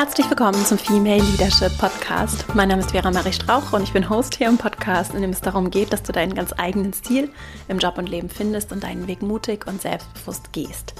Herzlich willkommen zum Female Leadership Podcast. Mein Name ist Vera Marie Strauch und ich bin Host hier im Podcast, in dem es darum geht, dass du deinen ganz eigenen Stil im Job und Leben findest und deinen Weg mutig und selbstbewusst gehst.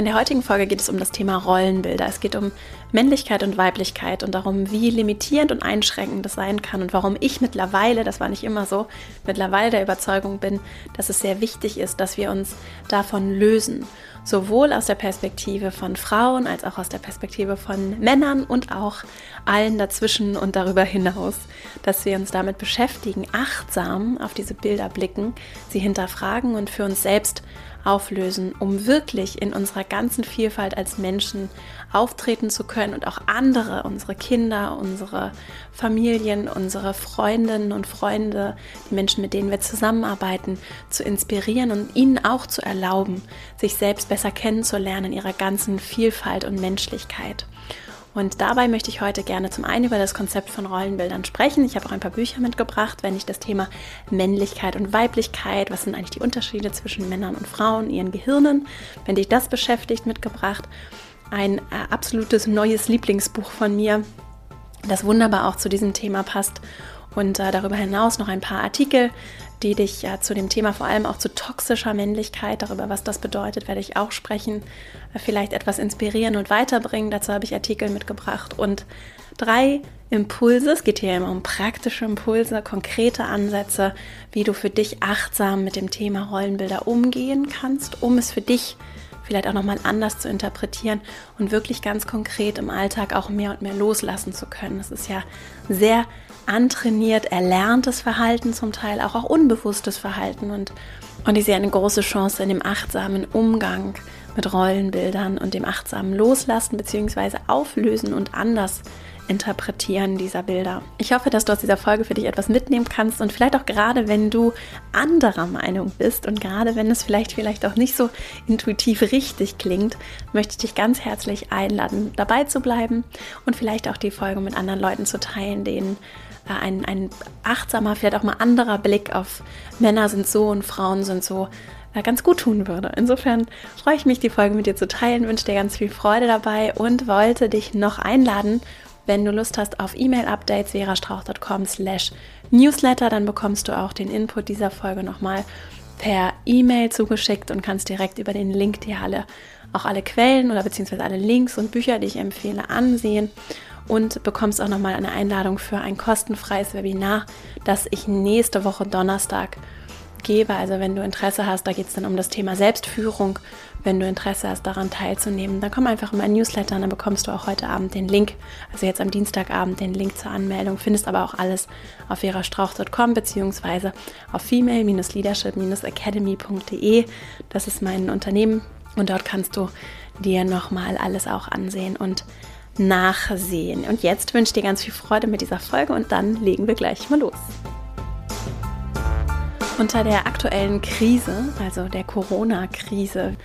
In der heutigen Folge geht es um das Thema Rollenbilder. Es geht um Männlichkeit und Weiblichkeit und darum, wie limitierend und einschränkend das sein kann und warum ich mittlerweile, das war nicht immer so, mittlerweile der Überzeugung bin, dass es sehr wichtig ist, dass wir uns davon lösen sowohl aus der Perspektive von Frauen als auch aus der Perspektive von Männern und auch allen dazwischen und darüber hinaus, dass wir uns damit beschäftigen, achtsam auf diese Bilder blicken, sie hinterfragen und für uns selbst auflösen, um wirklich in unserer ganzen Vielfalt als Menschen auftreten zu können und auch andere, unsere Kinder, unsere Familien, unsere Freundinnen und Freunde, die Menschen, mit denen wir zusammenarbeiten, zu inspirieren und ihnen auch zu erlauben, sich selbst besser kennenzulernen in ihrer ganzen Vielfalt und Menschlichkeit. Und dabei möchte ich heute gerne zum einen über das Konzept von Rollenbildern sprechen. Ich habe auch ein paar Bücher mitgebracht, wenn ich das Thema Männlichkeit und Weiblichkeit, was sind eigentlich die Unterschiede zwischen Männern und Frauen, ihren Gehirnen, wenn dich das beschäftigt, mitgebracht. Ein äh, absolutes neues Lieblingsbuch von mir, das wunderbar auch zu diesem Thema passt. Und äh, darüber hinaus noch ein paar Artikel, die dich ja zu dem Thema vor allem auch zu toxischer Männlichkeit, darüber was das bedeutet, werde ich auch sprechen, äh, vielleicht etwas inspirieren und weiterbringen. Dazu habe ich Artikel mitgebracht und drei Impulse. Es geht hier immer um praktische Impulse, konkrete Ansätze, wie du für dich achtsam mit dem Thema Rollenbilder umgehen kannst, um es für dich vielleicht auch nochmal anders zu interpretieren und wirklich ganz konkret im Alltag auch mehr und mehr loslassen zu können. Es ist ja sehr antrainiert, erlerntes Verhalten zum Teil, auch, auch unbewusstes Verhalten. Und, und ich sehe eine große Chance in dem achtsamen Umgang mit Rollenbildern und dem achtsamen Loslassen bzw. Auflösen und anders Interpretieren dieser Bilder. Ich hoffe, dass du aus dieser Folge für dich etwas mitnehmen kannst und vielleicht auch gerade, wenn du anderer Meinung bist und gerade wenn es vielleicht vielleicht auch nicht so intuitiv richtig klingt, möchte ich dich ganz herzlich einladen, dabei zu bleiben und vielleicht auch die Folge mit anderen Leuten zu teilen, denen äh, ein, ein achtsamer, vielleicht auch mal anderer Blick auf Männer sind so und Frauen sind so äh, ganz gut tun würde. Insofern freue ich mich, die Folge mit dir zu teilen, wünsche dir ganz viel Freude dabei und wollte dich noch einladen, wenn du Lust hast auf E-Mail-Updates, verastrauch.com slash newsletter, dann bekommst du auch den Input dieser Folge nochmal per E-Mail zugeschickt und kannst direkt über den Link dir alle, auch alle Quellen oder beziehungsweise alle Links und Bücher, die ich empfehle, ansehen und bekommst auch nochmal eine Einladung für ein kostenfreies Webinar, das ich nächste Woche Donnerstag gebe. Also wenn du Interesse hast, da geht es dann um das Thema Selbstführung. Wenn du Interesse hast, daran teilzunehmen, dann komm einfach in mein Newsletter und dann bekommst du auch heute Abend den Link, also jetzt am Dienstagabend den Link zur Anmeldung. Findest aber auch alles auf verastrauch.com beziehungsweise auf female-leadership-academy.de. Das ist mein Unternehmen und dort kannst du dir nochmal alles auch ansehen und nachsehen. Und jetzt wünsche ich dir ganz viel Freude mit dieser Folge und dann legen wir gleich mal los. Unter der aktuellen Krise, also der Corona-Krise,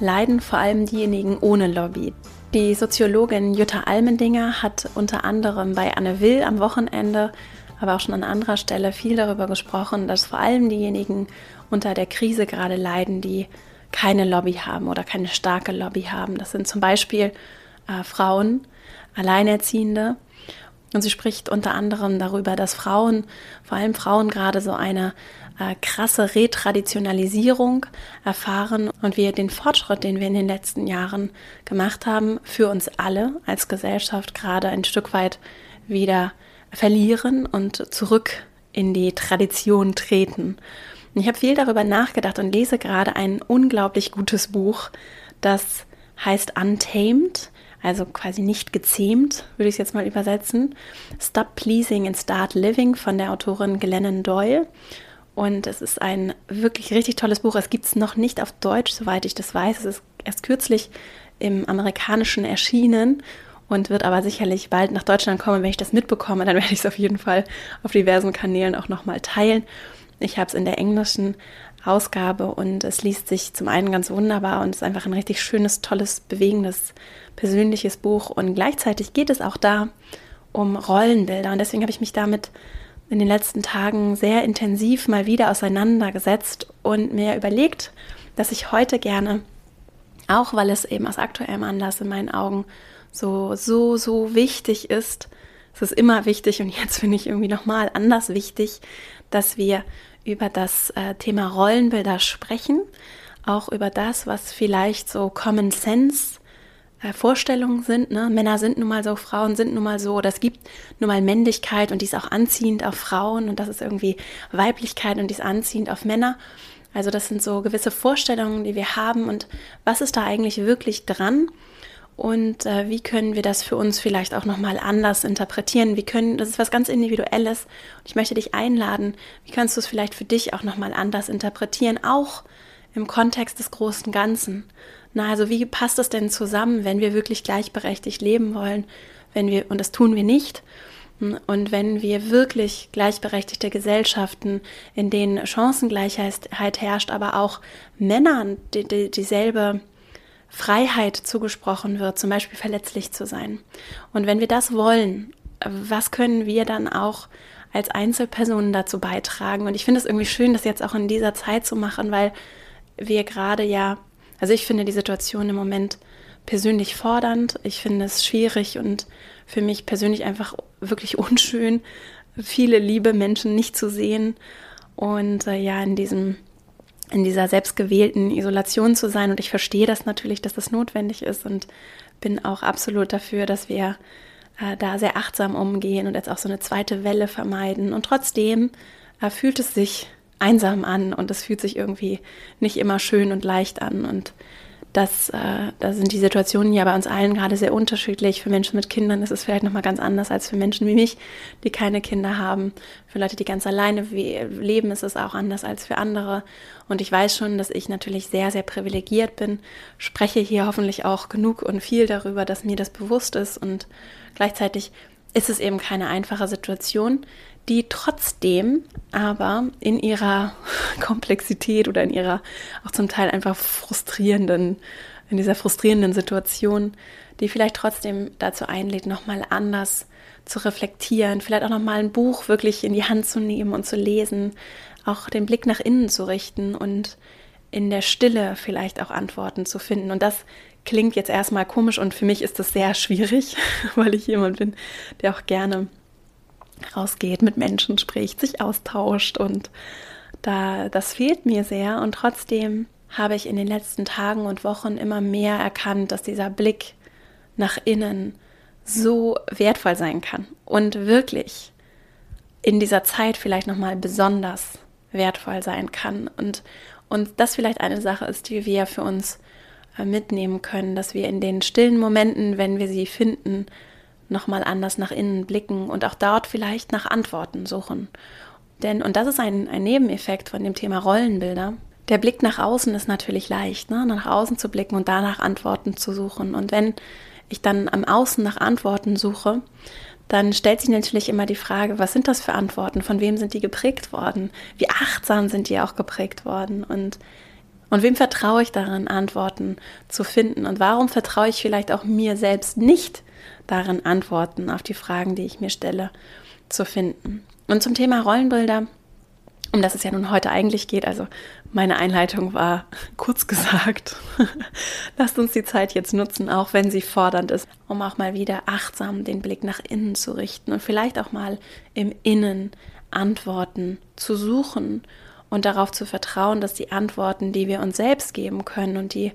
leiden vor allem diejenigen ohne Lobby. Die Soziologin Jutta Almendinger hat unter anderem bei Anne Will am Wochenende, aber auch schon an anderer Stelle viel darüber gesprochen, dass vor allem diejenigen unter der Krise gerade leiden, die keine Lobby haben oder keine starke Lobby haben. Das sind zum Beispiel äh, Frauen, Alleinerziehende. Und sie spricht unter anderem darüber, dass Frauen, vor allem Frauen gerade so eine äh, krasse Retraditionalisierung erfahren und wir den Fortschritt, den wir in den letzten Jahren gemacht haben, für uns alle als Gesellschaft gerade ein Stück weit wieder verlieren und zurück in die Tradition treten. Und ich habe viel darüber nachgedacht und lese gerade ein unglaublich gutes Buch, das heißt Untamed, also quasi nicht gezähmt, würde ich es jetzt mal übersetzen. Stop Pleasing and Start Living von der Autorin Glennon Doyle. Und es ist ein wirklich richtig tolles Buch. Es gibt es noch nicht auf Deutsch, soweit ich das weiß. Es ist erst kürzlich im Amerikanischen erschienen und wird aber sicherlich bald nach Deutschland kommen. Wenn ich das mitbekomme, dann werde ich es auf jeden Fall auf diversen Kanälen auch nochmal teilen. Ich habe es in der englischen Ausgabe und es liest sich zum einen ganz wunderbar und ist einfach ein richtig schönes, tolles, bewegendes, persönliches Buch. Und gleichzeitig geht es auch da um Rollenbilder und deswegen habe ich mich damit in den letzten Tagen sehr intensiv mal wieder auseinandergesetzt und mir überlegt, dass ich heute gerne, auch weil es eben aus aktuellem Anlass in meinen Augen so, so, so wichtig ist. Es ist immer wichtig und jetzt finde ich irgendwie nochmal anders wichtig, dass wir über das äh, Thema Rollenbilder sprechen, auch über das, was vielleicht so Common Sense äh, Vorstellungen sind. Ne? Männer sind nun mal so, Frauen sind nun mal so. Es gibt nun mal Männlichkeit und die ist auch anziehend auf Frauen und das ist irgendwie Weiblichkeit und die ist anziehend auf Männer. Also das sind so gewisse Vorstellungen, die wir haben und was ist da eigentlich wirklich dran? Und äh, wie können wir das für uns vielleicht auch nochmal anders interpretieren? Wie können, das ist was ganz Individuelles. Und ich möchte dich einladen, wie kannst du es vielleicht für dich auch nochmal anders interpretieren, auch im Kontext des großen Ganzen. Na, also wie passt das denn zusammen, wenn wir wirklich gleichberechtigt leben wollen, wenn wir, und das tun wir nicht, und wenn wir wirklich gleichberechtigte Gesellschaften, in denen Chancengleichheit herrscht, aber auch Männern die, die, dieselbe Freiheit zugesprochen wird, zum Beispiel verletzlich zu sein. Und wenn wir das wollen, was können wir dann auch als Einzelpersonen dazu beitragen? Und ich finde es irgendwie schön, das jetzt auch in dieser Zeit zu machen, weil wir gerade ja, also ich finde die Situation im Moment persönlich fordernd. Ich finde es schwierig und für mich persönlich einfach wirklich unschön, viele liebe Menschen nicht zu sehen und äh, ja, in diesem in dieser selbstgewählten Isolation zu sein. Und ich verstehe das natürlich, dass das notwendig ist und bin auch absolut dafür, dass wir äh, da sehr achtsam umgehen und jetzt auch so eine zweite Welle vermeiden. Und trotzdem äh, fühlt es sich einsam an und es fühlt sich irgendwie nicht immer schön und leicht an. Und das, äh, da sind die Situationen ja bei uns allen gerade sehr unterschiedlich. Für Menschen mit Kindern ist es vielleicht nochmal ganz anders als für Menschen wie mich, die keine Kinder haben. Für Leute, die ganz alleine leben, ist es auch anders als für andere. Und ich weiß schon, dass ich natürlich sehr, sehr privilegiert bin, spreche hier hoffentlich auch genug und viel darüber, dass mir das bewusst ist. Und gleichzeitig ist es eben keine einfache Situation, die trotzdem aber in ihrer Komplexität oder in ihrer auch zum Teil einfach frustrierenden, in dieser frustrierenden Situation, die vielleicht trotzdem dazu einlädt, nochmal anders zu reflektieren, vielleicht auch nochmal ein Buch wirklich in die Hand zu nehmen und zu lesen, auch den Blick nach innen zu richten und in der Stille vielleicht auch Antworten zu finden. Und das klingt jetzt erstmal komisch und für mich ist das sehr schwierig, weil ich jemand bin, der auch gerne rausgeht, mit Menschen spricht, sich austauscht und da das fehlt mir sehr. Und trotzdem habe ich in den letzten Tagen und Wochen immer mehr erkannt, dass dieser Blick nach innen so wertvoll sein kann und wirklich in dieser Zeit vielleicht noch mal besonders wertvoll sein kann. Und und das vielleicht eine Sache ist, die wir für uns äh, mitnehmen können, dass wir in den stillen Momenten, wenn wir sie finden, nochmal anders nach innen blicken und auch dort vielleicht nach Antworten suchen. Denn, und das ist ein, ein Nebeneffekt von dem Thema Rollenbilder, der Blick nach außen ist natürlich leicht, ne? nach außen zu blicken und danach Antworten zu suchen. Und wenn ich dann am Außen nach Antworten suche, dann stellt sich natürlich immer die Frage, was sind das für Antworten? Von wem sind die geprägt worden? Wie achtsam sind die auch geprägt worden? Und, und wem vertraue ich darin, Antworten zu finden? Und warum vertraue ich vielleicht auch mir selbst nicht, darin Antworten auf die Fragen, die ich mir stelle, zu finden. Und zum Thema Rollenbilder, um das es ja nun heute eigentlich geht, also meine Einleitung war kurz gesagt, lasst uns die Zeit jetzt nutzen, auch wenn sie fordernd ist, um auch mal wieder achtsam den Blick nach innen zu richten und vielleicht auch mal im Innen Antworten zu suchen und darauf zu vertrauen, dass die Antworten, die wir uns selbst geben können und die,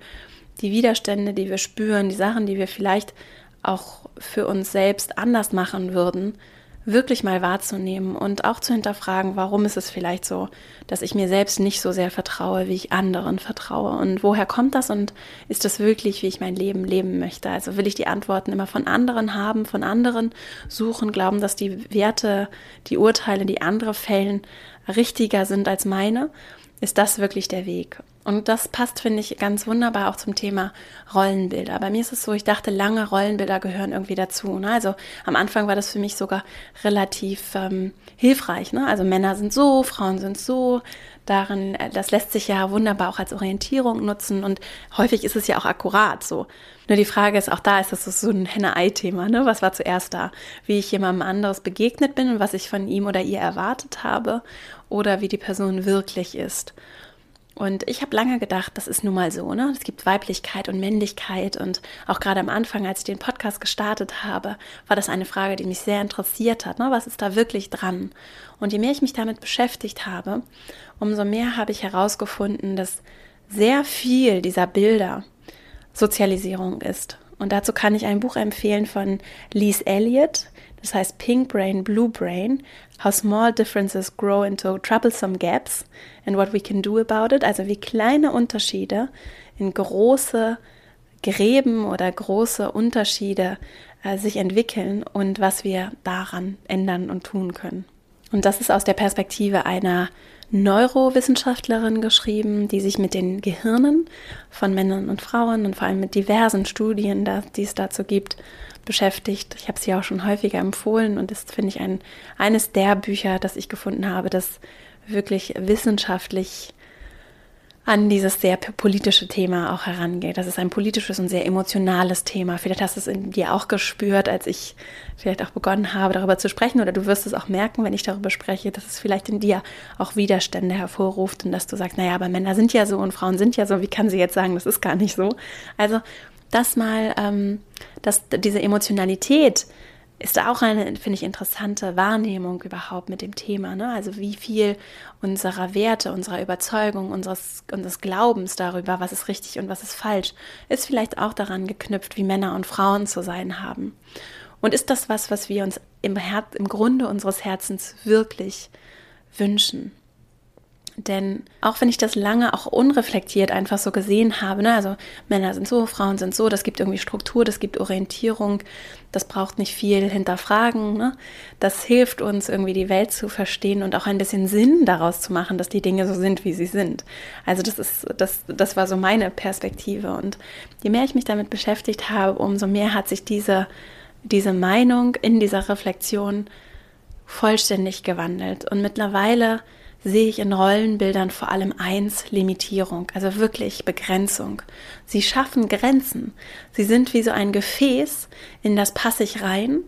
die Widerstände, die wir spüren, die Sachen, die wir vielleicht auch für uns selbst anders machen würden, wirklich mal wahrzunehmen und auch zu hinterfragen, warum ist es vielleicht so, dass ich mir selbst nicht so sehr vertraue, wie ich anderen vertraue und woher kommt das und ist das wirklich, wie ich mein Leben leben möchte? Also will ich die Antworten immer von anderen haben, von anderen suchen, glauben, dass die Werte, die Urteile, die andere fällen, richtiger sind als meine? Ist das wirklich der Weg? Und das passt, finde ich, ganz wunderbar auch zum Thema Rollenbilder. Bei mir ist es so, ich dachte lange, Rollenbilder gehören irgendwie dazu. Ne? Also am Anfang war das für mich sogar relativ ähm, hilfreich. Ne? Also Männer sind so, Frauen sind so. Darin, äh, das lässt sich ja wunderbar auch als Orientierung nutzen und häufig ist es ja auch akkurat so. Nur die Frage ist auch da, ist das so ein Henne-Ei-Thema, ne? Was war zuerst da? Wie ich jemandem anderes begegnet bin und was ich von ihm oder ihr erwartet habe oder wie die Person wirklich ist. Und ich habe lange gedacht, das ist nun mal so, ne? Es gibt Weiblichkeit und Männlichkeit und auch gerade am Anfang, als ich den Podcast gestartet habe, war das eine Frage, die mich sehr interessiert hat, ne? Was ist da wirklich dran? Und je mehr ich mich damit beschäftigt habe, umso mehr habe ich herausgefunden, dass sehr viel dieser Bilder Sozialisierung ist. Und dazu kann ich ein Buch empfehlen von Lise Elliott, das heißt Pink Brain, Blue Brain, How Small Differences Grow into Troublesome Gaps and What We Can Do About It. Also wie kleine Unterschiede in große Gräben oder große Unterschiede äh, sich entwickeln und was wir daran ändern und tun können. Und das ist aus der Perspektive einer Neurowissenschaftlerin geschrieben, die sich mit den Gehirnen von Männern und Frauen und vor allem mit diversen Studien, die es dazu gibt, beschäftigt. Ich habe sie auch schon häufiger empfohlen und das finde ich ein, eines der Bücher, das ich gefunden habe, das wirklich wissenschaftlich an dieses sehr politische Thema auch herangeht. Das ist ein politisches und sehr emotionales Thema. Vielleicht hast du es in dir auch gespürt, als ich vielleicht auch begonnen habe, darüber zu sprechen. Oder du wirst es auch merken, wenn ich darüber spreche, dass es vielleicht in dir auch Widerstände hervorruft und dass du sagst, naja, aber Männer sind ja so und Frauen sind ja so. Wie kann sie jetzt sagen, das ist gar nicht so? Also das mal, ähm, dass diese Emotionalität ist auch eine, finde ich, interessante Wahrnehmung überhaupt mit dem Thema. Ne? Also wie viel unserer Werte, unserer Überzeugung, unseres, unseres Glaubens darüber, was ist richtig und was ist falsch, ist vielleicht auch daran geknüpft, wie Männer und Frauen zu sein haben. Und ist das was, was wir uns im, Her im Grunde unseres Herzens wirklich wünschen? Denn auch wenn ich das lange auch unreflektiert einfach so gesehen habe, ne, also Männer sind so, Frauen sind so, das gibt irgendwie Struktur, das gibt Orientierung, das braucht nicht viel hinterfragen. Ne? Das hilft uns irgendwie die Welt zu verstehen und auch ein bisschen Sinn daraus zu machen, dass die Dinge so sind, wie sie sind. Also das ist, das, das war so meine Perspektive. Und je mehr ich mich damit beschäftigt habe, umso mehr hat sich diese, diese Meinung in dieser Reflexion vollständig gewandelt. Und mittlerweile sehe ich in Rollenbildern vor allem eins, Limitierung, also wirklich Begrenzung. Sie schaffen Grenzen. Sie sind wie so ein Gefäß, in das passe ich rein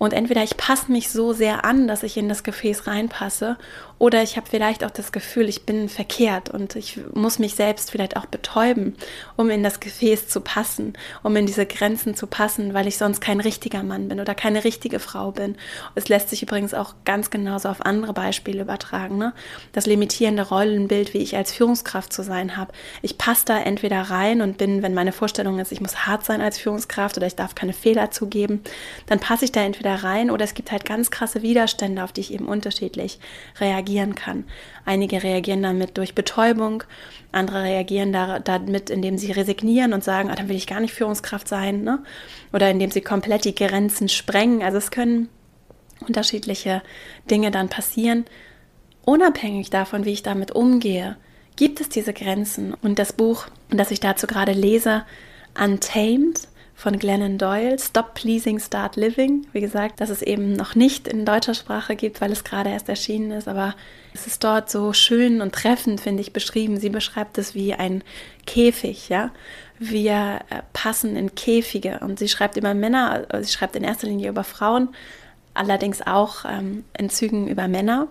und entweder ich passe mich so sehr an, dass ich in das Gefäß reinpasse, oder ich habe vielleicht auch das Gefühl, ich bin verkehrt und ich muss mich selbst vielleicht auch betäuben, um in das Gefäß zu passen, um in diese Grenzen zu passen, weil ich sonst kein richtiger Mann bin oder keine richtige Frau bin. Es lässt sich übrigens auch ganz genauso auf andere Beispiele übertragen. Ne? Das limitierende Rollenbild, wie ich als Führungskraft zu sein habe. Ich passe da entweder rein und bin, wenn meine Vorstellung ist, ich muss hart sein als Führungskraft oder ich darf keine Fehler zugeben, dann passe ich da entweder da rein oder es gibt halt ganz krasse Widerstände, auf die ich eben unterschiedlich reagieren kann. Einige reagieren damit durch Betäubung, andere reagieren da, damit, indem sie resignieren und sagen, ah, dann will ich gar nicht Führungskraft sein, ne? oder indem sie komplett die Grenzen sprengen. Also es können unterschiedliche Dinge dann passieren, unabhängig davon, wie ich damit umgehe. Gibt es diese Grenzen? Und das Buch, das ich dazu gerade lese, Untamed, von Glennon Doyle, Stop Pleasing, Start Living. Wie gesagt, dass es eben noch nicht in deutscher Sprache gibt, weil es gerade erst erschienen ist, aber es ist dort so schön und treffend, finde ich, beschrieben. Sie beschreibt es wie ein Käfig, ja. Wir äh, passen in Käfige und sie schreibt über Männer, äh, sie schreibt in erster Linie über Frauen, allerdings auch ähm, in Zügen über Männer.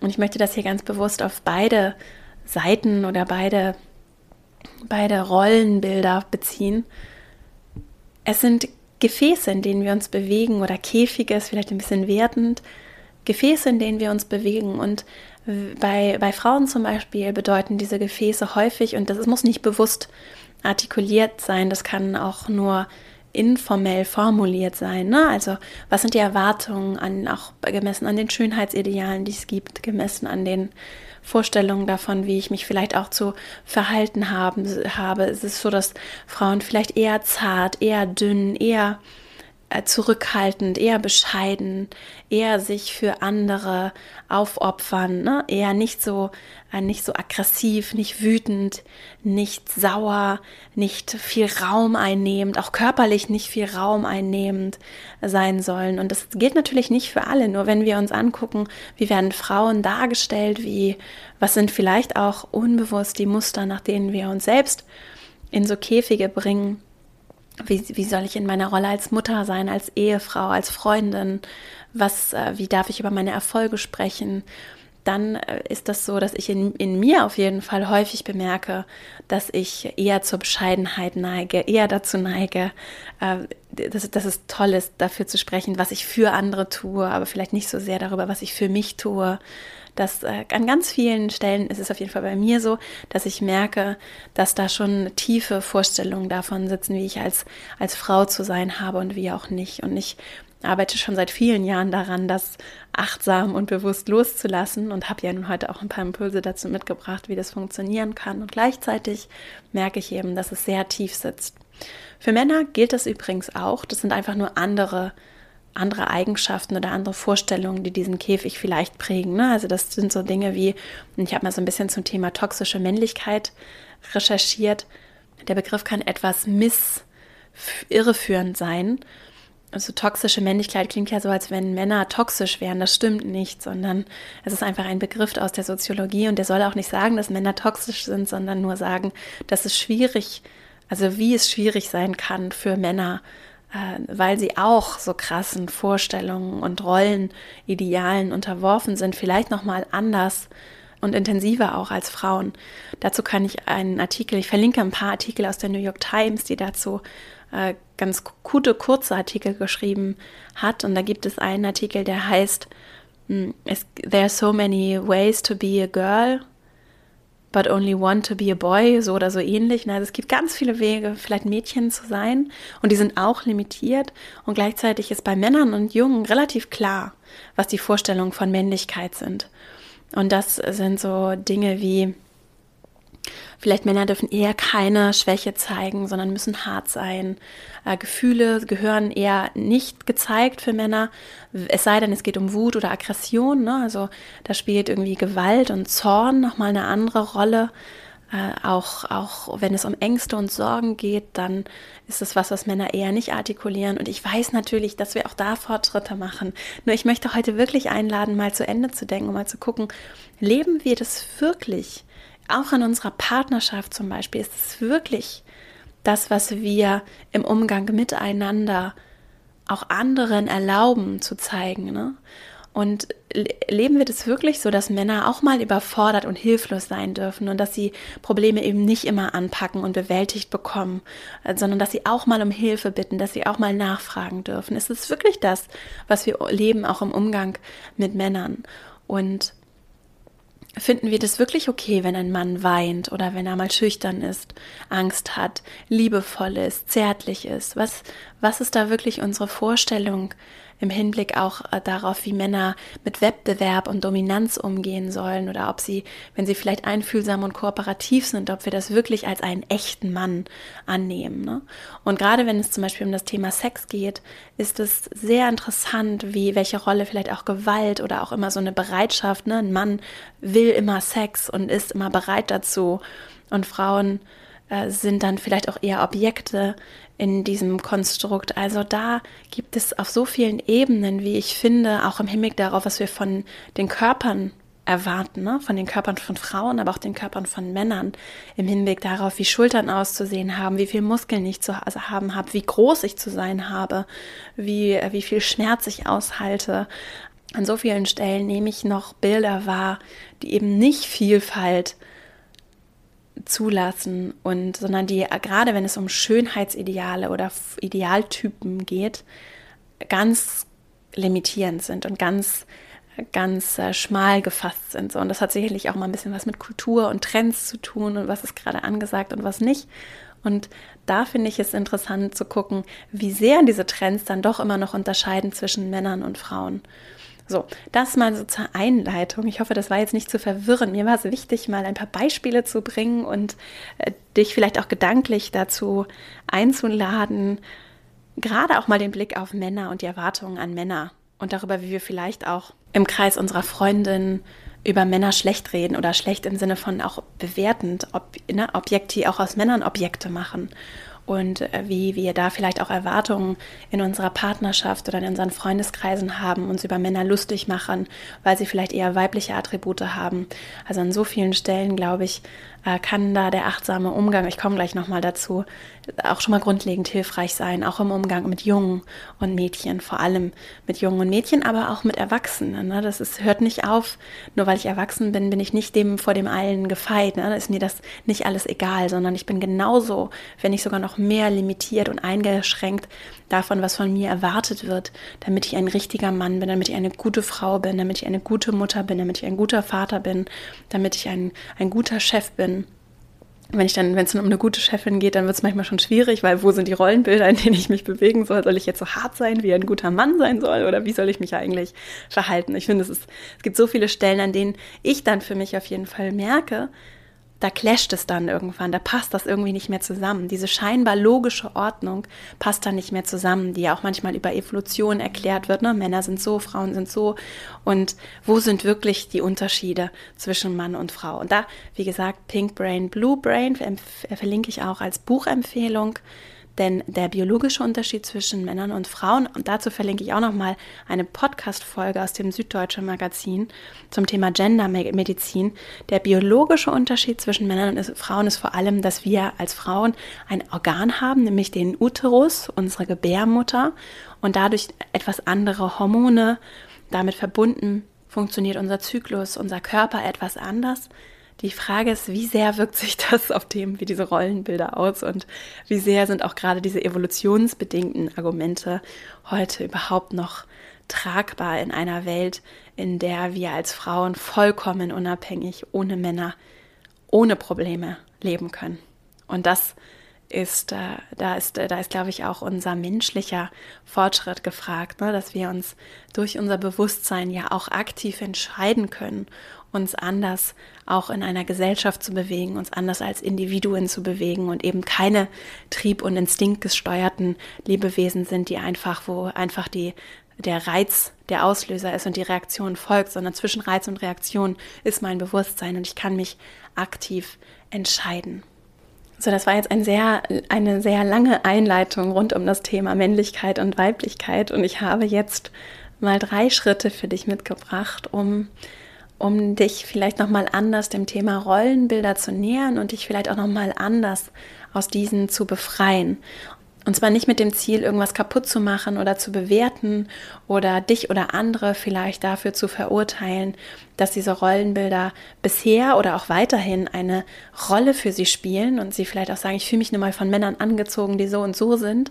Und ich möchte das hier ganz bewusst auf beide Seiten oder beide, beide Rollenbilder beziehen es sind Gefäße, in denen wir uns bewegen oder Käfige ist vielleicht ein bisschen wertend. Gefäße, in denen wir uns bewegen und bei, bei Frauen zum Beispiel bedeuten diese Gefäße häufig, und das muss nicht bewusst artikuliert sein, das kann auch nur informell formuliert sein. Ne? Also was sind die Erwartungen an, auch gemessen an den Schönheitsidealen, die es gibt, gemessen an den Vorstellungen davon, wie ich mich vielleicht auch zu verhalten haben, habe. Es ist so, dass Frauen vielleicht eher zart, eher dünn, eher zurückhaltend, eher bescheiden, eher sich für andere aufopfern, ne? eher nicht so, äh, nicht so aggressiv, nicht wütend, nicht sauer, nicht viel Raum einnehmend, auch körperlich nicht viel Raum einnehmend sein sollen. Und das gilt natürlich nicht für alle, nur wenn wir uns angucken, wie werden Frauen dargestellt, wie, was sind vielleicht auch unbewusst die Muster, nach denen wir uns selbst in so Käfige bringen wie, wie soll ich in meiner Rolle als Mutter sein, als Ehefrau, als Freundin? Was, äh, wie darf ich über meine Erfolge sprechen? dann äh, ist das so, dass ich in, in mir auf jeden Fall häufig bemerke, dass ich eher zur Bescheidenheit neige, eher dazu neige, äh, dass, dass es toll ist, dafür zu sprechen, was ich für andere tue, aber vielleicht nicht so sehr darüber, was ich für mich tue. Dass äh, an ganz vielen Stellen ist es auf jeden Fall bei mir so, dass ich merke, dass da schon tiefe Vorstellungen davon sitzen, wie ich als, als Frau zu sein habe und wie auch nicht. Und ich arbeite schon seit vielen Jahren daran, das achtsam und bewusst loszulassen und habe ja nun heute auch ein paar Impulse dazu mitgebracht, wie das funktionieren kann. Und gleichzeitig merke ich eben, dass es sehr tief sitzt. Für Männer gilt das übrigens auch. Das sind einfach nur andere andere Eigenschaften oder andere Vorstellungen, die diesen Käfig vielleicht prägen. Ne? Also das sind so Dinge wie, ich habe mal so ein bisschen zum Thema toxische Männlichkeit recherchiert. Der Begriff kann etwas miss irreführend sein also toxische Männlichkeit klingt ja so, als wenn Männer toxisch wären. Das stimmt nicht, sondern es ist einfach ein Begriff aus der Soziologie und der soll auch nicht sagen, dass Männer toxisch sind, sondern nur sagen, dass es schwierig, also wie es schwierig sein kann für Männer, weil sie auch so krassen Vorstellungen und Rollenidealen unterworfen sind, vielleicht noch mal anders und intensiver auch als Frauen. Dazu kann ich einen Artikel, ich verlinke ein paar Artikel aus der New York Times, die dazu äh, ganz gute, kurze Artikel geschrieben hat. Und da gibt es einen Artikel, der heißt hm, There are so many ways to be a girl, but only one to be a boy, so oder so ähnlich. Also es gibt ganz viele Wege, vielleicht Mädchen zu sein. Und die sind auch limitiert. Und gleichzeitig ist bei Männern und Jungen relativ klar, was die Vorstellungen von Männlichkeit sind. Und das sind so Dinge wie Vielleicht Männer dürfen eher keine Schwäche zeigen, sondern müssen hart sein. Äh, Gefühle gehören eher nicht gezeigt für Männer, es sei denn, es geht um Wut oder Aggression. Ne? Also da spielt irgendwie Gewalt und Zorn nochmal eine andere Rolle. Äh, auch, auch wenn es um Ängste und Sorgen geht, dann ist es was, was Männer eher nicht artikulieren. Und ich weiß natürlich, dass wir auch da Fortschritte machen. Nur ich möchte heute wirklich einladen, mal zu Ende zu denken, um mal zu gucken, leben wir das wirklich? Auch in unserer Partnerschaft zum Beispiel ist es wirklich das, was wir im Umgang miteinander auch anderen erlauben zu zeigen. Ne? Und leben wir das wirklich so, dass Männer auch mal überfordert und hilflos sein dürfen und dass sie Probleme eben nicht immer anpacken und bewältigt bekommen, äh, sondern dass sie auch mal um Hilfe bitten, dass sie auch mal nachfragen dürfen? Ist es wirklich das, was wir leben, auch im Umgang mit Männern? Und Finden wir das wirklich okay, wenn ein Mann weint oder wenn er mal schüchtern ist, Angst hat, liebevoll ist, zärtlich ist? Was, was ist da wirklich unsere Vorstellung im Hinblick auch äh, darauf, wie Männer mit Wettbewerb und Dominanz umgehen sollen oder ob sie, wenn sie vielleicht einfühlsam und kooperativ sind, ob wir das wirklich als einen echten Mann annehmen. Ne? Und gerade wenn es zum Beispiel um das Thema Sex geht, ist es sehr interessant, wie welche Rolle vielleicht auch Gewalt oder auch immer so eine Bereitschaft, ne? ein Mann will immer Sex und ist immer bereit dazu und Frauen äh, sind dann vielleicht auch eher Objekte in diesem Konstrukt. Also da gibt es auf so vielen Ebenen, wie ich finde, auch im Hinblick darauf, was wir von den Körpern erwarten, ne? von den Körpern von Frauen, aber auch den Körpern von Männern, im Hinblick darauf, wie Schultern auszusehen haben, wie viel Muskeln ich zu also haben habe, wie groß ich zu sein habe, wie, wie viel Schmerz ich aushalte. An so vielen Stellen nehme ich noch Bilder wahr, die eben nicht Vielfalt zulassen und sondern die gerade wenn es um Schönheitsideale oder Idealtypen geht, ganz limitierend sind und ganz ganz äh, schmal gefasst sind. So. Und das hat sicherlich auch mal ein bisschen was mit Kultur und Trends zu tun und was ist gerade angesagt und was nicht. Und da finde ich es interessant zu gucken, wie sehr diese Trends dann doch immer noch unterscheiden zwischen Männern und Frauen. So, das mal so zur Einleitung. Ich hoffe, das war jetzt nicht zu verwirren. Mir war es wichtig, mal ein paar Beispiele zu bringen und äh, dich vielleicht auch gedanklich dazu einzuladen, gerade auch mal den Blick auf Männer und die Erwartungen an Männer und darüber, wie wir vielleicht auch im Kreis unserer Freundin über Männer schlecht reden oder schlecht im Sinne von auch bewertend, ob, ne, Objekte, auch aus Männern Objekte machen und äh, wie wir da vielleicht auch Erwartungen in unserer Partnerschaft oder in unseren Freundeskreisen haben, uns über Männer lustig machen, weil sie vielleicht eher weibliche Attribute haben. Also an so vielen Stellen, glaube ich, äh, kann da der achtsame Umgang, ich komme gleich nochmal dazu, auch schon mal grundlegend hilfreich sein, auch im Umgang mit Jungen und Mädchen, vor allem mit Jungen und Mädchen, aber auch mit Erwachsenen. Ne? Das ist, hört nicht auf, nur weil ich erwachsen bin, bin ich nicht dem vor dem allen gefeit. Ne? Da ist mir das nicht alles egal, sondern ich bin genauso, wenn nicht sogar noch mehr limitiert und eingeschränkt davon, was von mir erwartet wird, damit ich ein richtiger Mann bin, damit ich eine gute Frau bin, damit ich eine gute Mutter bin, damit ich ein guter Vater bin, damit ich ein, ein guter Chef bin wenn ich dann, wenn es um eine gute Chefin geht, dann wird es manchmal schon schwierig, weil wo sind die Rollenbilder, in denen ich mich bewegen soll? Soll ich jetzt so hart sein, wie ein guter Mann sein soll? Oder wie soll ich mich eigentlich verhalten? Ich finde, es, ist, es gibt so viele Stellen, an denen ich dann für mich auf jeden Fall merke, da clasht es dann irgendwann, da passt das irgendwie nicht mehr zusammen. Diese scheinbar logische Ordnung passt dann nicht mehr zusammen, die ja auch manchmal über Evolution erklärt wird. Ne? Männer sind so, Frauen sind so. Und wo sind wirklich die Unterschiede zwischen Mann und Frau? Und da, wie gesagt, Pink Brain, Blue Brain verlinke ich auch als Buchempfehlung. Denn der biologische Unterschied zwischen Männern und Frauen, und dazu verlinke ich auch nochmal eine Podcast-Folge aus dem Süddeutschen Magazin zum Thema Gendermedizin. Der biologische Unterschied zwischen Männern und Frauen ist vor allem, dass wir als Frauen ein Organ haben, nämlich den Uterus, unsere Gebärmutter, und dadurch etwas andere Hormone damit verbunden funktioniert unser Zyklus, unser Körper etwas anders. Die Frage ist, wie sehr wirkt sich das auf Themen wie diese Rollenbilder aus und wie sehr sind auch gerade diese evolutionsbedingten Argumente heute überhaupt noch tragbar in einer Welt, in der wir als Frauen vollkommen unabhängig, ohne Männer, ohne Probleme leben können. Und das ist, äh, da ist, äh, da ist, glaube ich, auch unser menschlicher Fortschritt gefragt, ne? dass wir uns durch unser Bewusstsein ja auch aktiv entscheiden können uns anders auch in einer Gesellschaft zu bewegen, uns anders als Individuen zu bewegen und eben keine trieb- und instinktgesteuerten Lebewesen sind, die einfach, wo einfach die, der Reiz der Auslöser ist und die Reaktion folgt, sondern zwischen Reiz und Reaktion ist mein Bewusstsein und ich kann mich aktiv entscheiden. So, das war jetzt ein sehr, eine sehr lange Einleitung rund um das Thema Männlichkeit und Weiblichkeit und ich habe jetzt mal drei Schritte für dich mitgebracht, um um dich vielleicht nochmal anders dem Thema Rollenbilder zu nähern und dich vielleicht auch nochmal anders aus diesen zu befreien. Und zwar nicht mit dem Ziel, irgendwas kaputt zu machen oder zu bewerten oder dich oder andere vielleicht dafür zu verurteilen, dass diese Rollenbilder bisher oder auch weiterhin eine Rolle für sie spielen und sie vielleicht auch sagen, ich fühle mich nur mal von Männern angezogen, die so und so sind,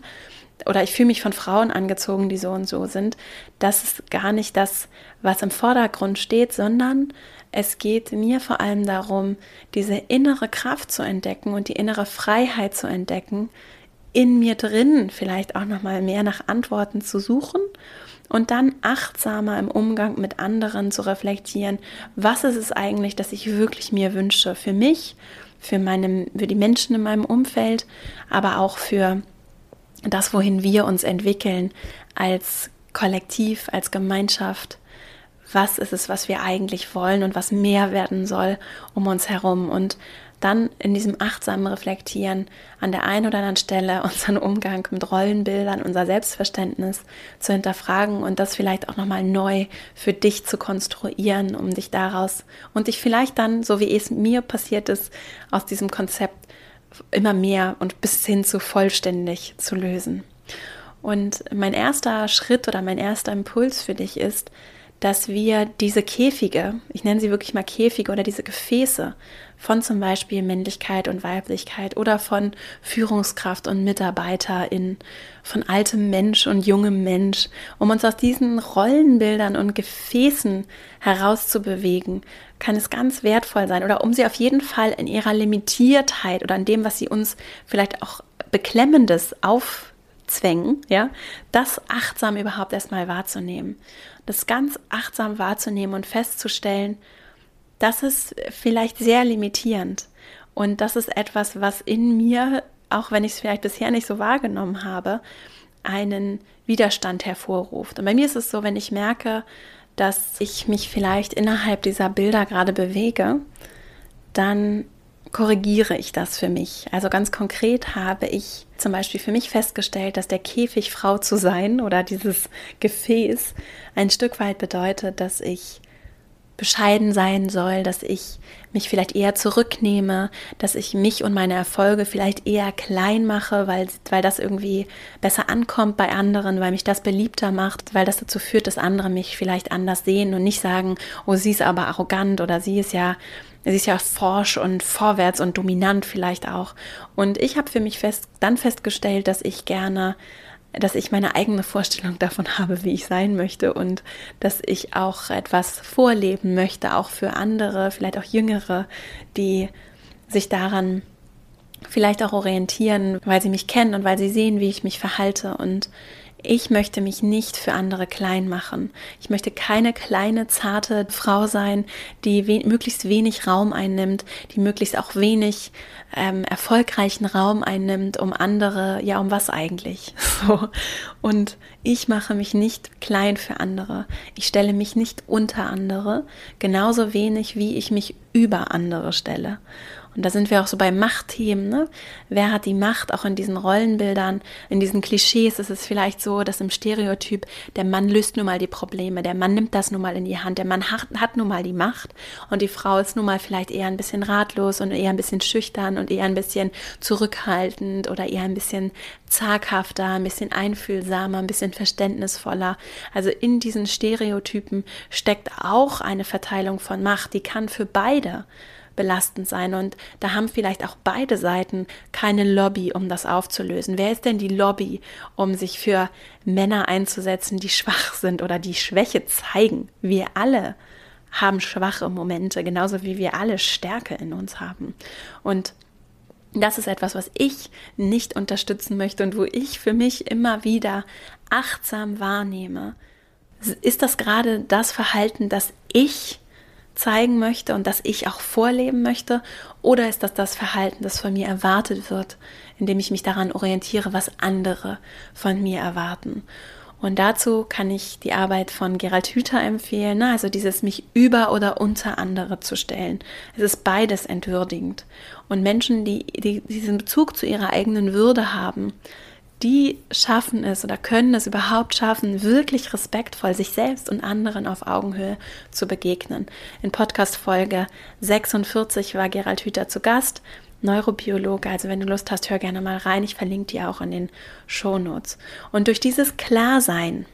oder ich fühle mich von Frauen angezogen, die so und so sind, das ist gar nicht das, was im Vordergrund steht, sondern es geht mir vor allem darum, diese innere Kraft zu entdecken und die innere Freiheit zu entdecken, in mir drin vielleicht auch noch mal mehr nach Antworten zu suchen und dann achtsamer im Umgang mit anderen zu reflektieren, was ist es eigentlich, dass ich wirklich mir wünsche für mich, für meine für die Menschen in meinem Umfeld, aber auch für das, wohin wir uns entwickeln als Kollektiv, als Gemeinschaft. Was ist es, was wir eigentlich wollen und was mehr werden soll um uns herum? Und dann in diesem achtsamen Reflektieren an der einen oder anderen Stelle unseren Umgang mit Rollenbildern, unser Selbstverständnis zu hinterfragen und das vielleicht auch nochmal neu für dich zu konstruieren, um dich daraus und dich vielleicht dann, so wie es mir passiert ist, aus diesem Konzept immer mehr und bis hin zu vollständig zu lösen. Und mein erster Schritt oder mein erster Impuls für dich ist, dass wir diese Käfige, ich nenne sie wirklich mal Käfige oder diese Gefäße von zum Beispiel Männlichkeit und Weiblichkeit oder von Führungskraft und Mitarbeiterin, von altem Mensch und jungem Mensch, um uns aus diesen Rollenbildern und Gefäßen herauszubewegen, kann es ganz wertvoll sein oder um sie auf jeden Fall in ihrer Limitiertheit oder in dem, was sie uns vielleicht auch Beklemmendes aufzwängen, ja, das achtsam überhaupt erstmal wahrzunehmen. Das ganz achtsam wahrzunehmen und festzustellen, das ist vielleicht sehr limitierend. Und das ist etwas, was in mir, auch wenn ich es vielleicht bisher nicht so wahrgenommen habe, einen Widerstand hervorruft. Und bei mir ist es so, wenn ich merke, dass ich mich vielleicht innerhalb dieser Bilder gerade bewege, dann korrigiere ich das für mich. Also ganz konkret habe ich zum Beispiel für mich festgestellt, dass der Käfig Frau zu sein oder dieses Gefäß ein Stück weit bedeutet, dass ich bescheiden sein soll, dass ich mich vielleicht eher zurücknehme, dass ich mich und meine Erfolge vielleicht eher klein mache, weil, weil das irgendwie besser ankommt bei anderen, weil mich das beliebter macht, weil das dazu führt, dass andere mich vielleicht anders sehen und nicht sagen, oh, sie ist aber arrogant oder sie ist ja Sie ist ja forsch und vorwärts und dominant vielleicht auch. Und ich habe für mich fest, dann festgestellt, dass ich gerne, dass ich meine eigene Vorstellung davon habe, wie ich sein möchte und dass ich auch etwas vorleben möchte, auch für andere, vielleicht auch Jüngere, die sich daran vielleicht auch orientieren, weil sie mich kennen und weil sie sehen, wie ich mich verhalte. Und ich möchte mich nicht für andere klein machen. Ich möchte keine kleine, zarte Frau sein, die we möglichst wenig Raum einnimmt, die möglichst auch wenig ähm, erfolgreichen Raum einnimmt, um andere, ja, um was eigentlich? So. Und ich mache mich nicht klein für andere. Ich stelle mich nicht unter andere, genauso wenig wie ich mich über andere stelle. Und da sind wir auch so bei Machtthemen. Ne? Wer hat die Macht? Auch in diesen Rollenbildern, in diesen Klischees ist es vielleicht so, dass im Stereotyp der Mann löst nun mal die Probleme, der Mann nimmt das nun mal in die Hand, der Mann hat, hat nun mal die Macht und die Frau ist nun mal vielleicht eher ein bisschen ratlos und eher ein bisschen schüchtern und eher ein bisschen zurückhaltend oder eher ein bisschen zaghafter, ein bisschen einfühlsamer, ein bisschen verständnisvoller. Also in diesen Stereotypen steckt auch eine Verteilung von Macht, die kann für beide belastend sein. Und da haben vielleicht auch beide Seiten keine Lobby, um das aufzulösen. Wer ist denn die Lobby, um sich für Männer einzusetzen, die schwach sind oder die Schwäche zeigen? Wir alle haben schwache Momente, genauso wie wir alle Stärke in uns haben. Und das ist etwas, was ich nicht unterstützen möchte und wo ich für mich immer wieder achtsam wahrnehme. Ist das gerade das Verhalten, das ich zeigen möchte und das ich auch vorleben möchte? Oder ist das das Verhalten, das von mir erwartet wird, indem ich mich daran orientiere, was andere von mir erwarten? Und dazu kann ich die Arbeit von Gerald Hüther empfehlen, also dieses mich über oder unter andere zu stellen. Es ist beides entwürdigend. Und Menschen, die, die diesen Bezug zu ihrer eigenen Würde haben, die schaffen es oder können es überhaupt schaffen, wirklich respektvoll sich selbst und anderen auf Augenhöhe zu begegnen. In Podcast Folge 46 war Gerald Hüther zu Gast, Neurobiologe. Also wenn du Lust hast, hör gerne mal rein. Ich verlinke dir auch in den Shownotes. Und durch dieses Klarsein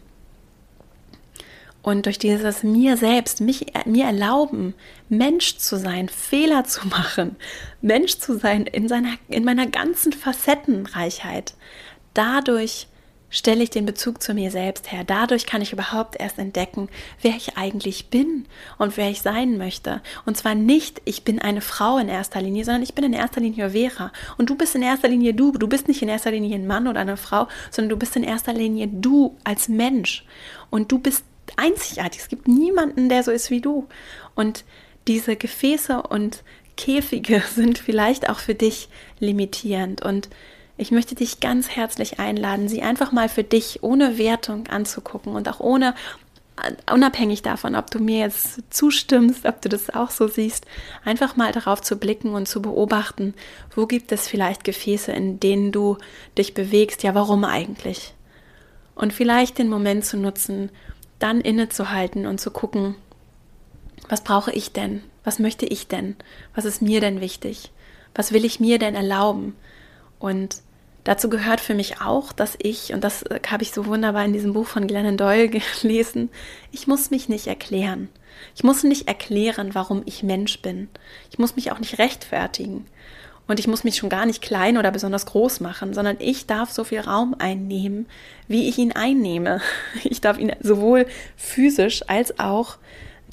und durch dieses mir selbst, mich, mir erlauben, Mensch zu sein, Fehler zu machen, Mensch zu sein in, seiner, in meiner ganzen Facettenreichheit, dadurch stelle ich den Bezug zu mir selbst her. Dadurch kann ich überhaupt erst entdecken, wer ich eigentlich bin und wer ich sein möchte. Und zwar nicht, ich bin eine Frau in erster Linie, sondern ich bin in erster Linie Vera. Und du bist in erster Linie du. Du bist nicht in erster Linie ein Mann oder eine Frau, sondern du bist in erster Linie du als Mensch. Und du bist einzigartig. Es gibt niemanden, der so ist wie du. Und diese Gefäße und Käfige sind vielleicht auch für dich limitierend. Und ich möchte dich ganz herzlich einladen, sie einfach mal für dich ohne Wertung anzugucken und auch ohne unabhängig davon, ob du mir jetzt zustimmst, ob du das auch so siehst, einfach mal darauf zu blicken und zu beobachten, wo gibt es vielleicht Gefäße, in denen du dich bewegst, ja, warum eigentlich? Und vielleicht den Moment zu nutzen, dann innezuhalten und zu gucken, was brauche ich denn? Was möchte ich denn? Was ist mir denn wichtig? Was will ich mir denn erlauben? Und Dazu gehört für mich auch, dass ich, und das äh, habe ich so wunderbar in diesem Buch von Glennon Doyle gelesen, ich muss mich nicht erklären. Ich muss nicht erklären, warum ich Mensch bin. Ich muss mich auch nicht rechtfertigen. Und ich muss mich schon gar nicht klein oder besonders groß machen, sondern ich darf so viel Raum einnehmen, wie ich ihn einnehme. Ich darf ihn sowohl physisch als auch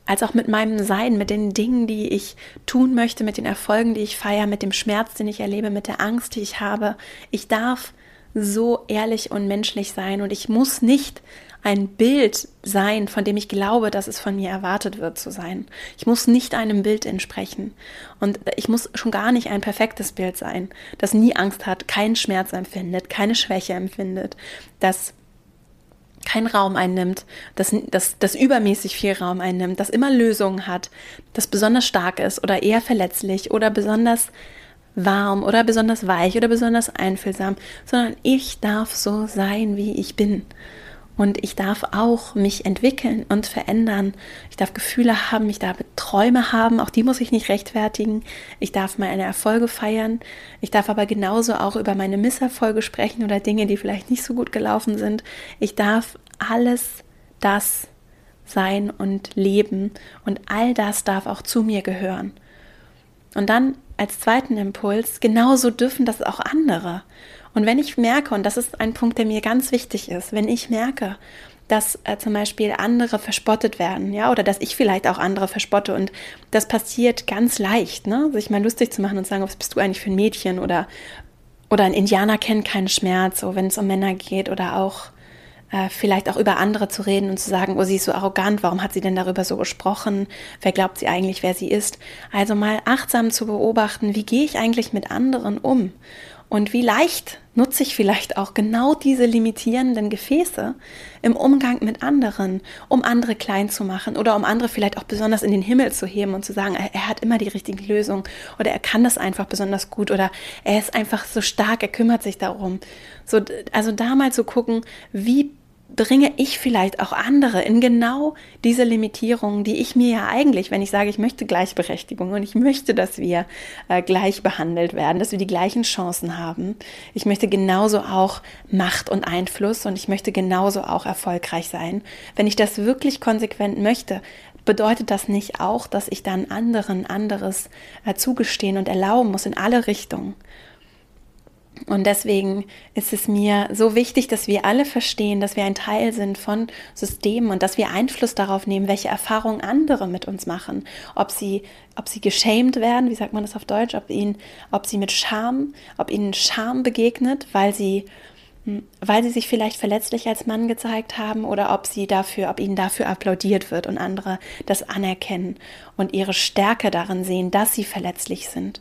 als auch mit meinem Sein, mit den Dingen, die ich tun möchte, mit den Erfolgen, die ich feiere, mit dem Schmerz, den ich erlebe, mit der Angst, die ich habe. Ich darf so ehrlich und menschlich sein und ich muss nicht ein Bild sein, von dem ich glaube, dass es von mir erwartet wird zu sein. Ich muss nicht einem Bild entsprechen. Und ich muss schon gar nicht ein perfektes Bild sein, das nie Angst hat, keinen Schmerz empfindet, keine Schwäche empfindet, das keinen Raum einnimmt, das, das, das übermäßig viel Raum einnimmt, das immer Lösungen hat, das besonders stark ist oder eher verletzlich oder besonders warm oder besonders weich oder besonders einfühlsam, sondern ich darf so sein, wie ich bin. Und ich darf auch mich entwickeln und verändern. Ich darf Gefühle haben, ich darf Träume haben, auch die muss ich nicht rechtfertigen. Ich darf meine Erfolge feiern. Ich darf aber genauso auch über meine Misserfolge sprechen oder Dinge, die vielleicht nicht so gut gelaufen sind. Ich darf alles das sein und leben und all das darf auch zu mir gehören. Und dann als zweiten Impuls, genauso dürfen das auch andere. Und wenn ich merke, und das ist ein Punkt, der mir ganz wichtig ist, wenn ich merke, dass äh, zum Beispiel andere verspottet werden, ja, oder dass ich vielleicht auch andere verspotte und das passiert ganz leicht, ne, sich mal lustig zu machen und zu sagen, was bist du eigentlich für ein Mädchen oder oder ein Indianer kennt keinen Schmerz, so wenn es um Männer geht oder auch äh, vielleicht auch über andere zu reden und zu sagen, oh, sie ist so arrogant, warum hat sie denn darüber so gesprochen? Wer glaubt sie eigentlich, wer sie ist? Also mal achtsam zu beobachten, wie gehe ich eigentlich mit anderen um? Und wie leicht nutze ich vielleicht auch genau diese limitierenden Gefäße im Umgang mit anderen, um andere klein zu machen oder um andere vielleicht auch besonders in den Himmel zu heben und zu sagen, er hat immer die richtige Lösung oder er kann das einfach besonders gut oder er ist einfach so stark, er kümmert sich darum. So, also da mal zu gucken, wie bringe ich vielleicht auch andere in genau diese Limitierungen, die ich mir ja eigentlich, wenn ich sage, ich möchte Gleichberechtigung und ich möchte, dass wir äh, gleich behandelt werden, dass wir die gleichen Chancen haben. Ich möchte genauso auch Macht und Einfluss und ich möchte genauso auch erfolgreich sein. Wenn ich das wirklich konsequent möchte, bedeutet das nicht auch, dass ich dann anderen anderes äh, zugestehen und erlauben muss in alle Richtungen. Und deswegen ist es mir so wichtig, dass wir alle verstehen, dass wir ein Teil sind von Systemen und dass wir Einfluss darauf nehmen, welche Erfahrungen andere mit uns machen. Ob sie, ob sie geschämt werden, wie sagt man das auf Deutsch, ob ihnen, ob sie mit Scham, ob ihnen Scham begegnet, weil sie, hm, weil sie sich vielleicht verletzlich als Mann gezeigt haben oder ob sie dafür, ob ihnen dafür applaudiert wird und andere das anerkennen und ihre Stärke darin sehen, dass sie verletzlich sind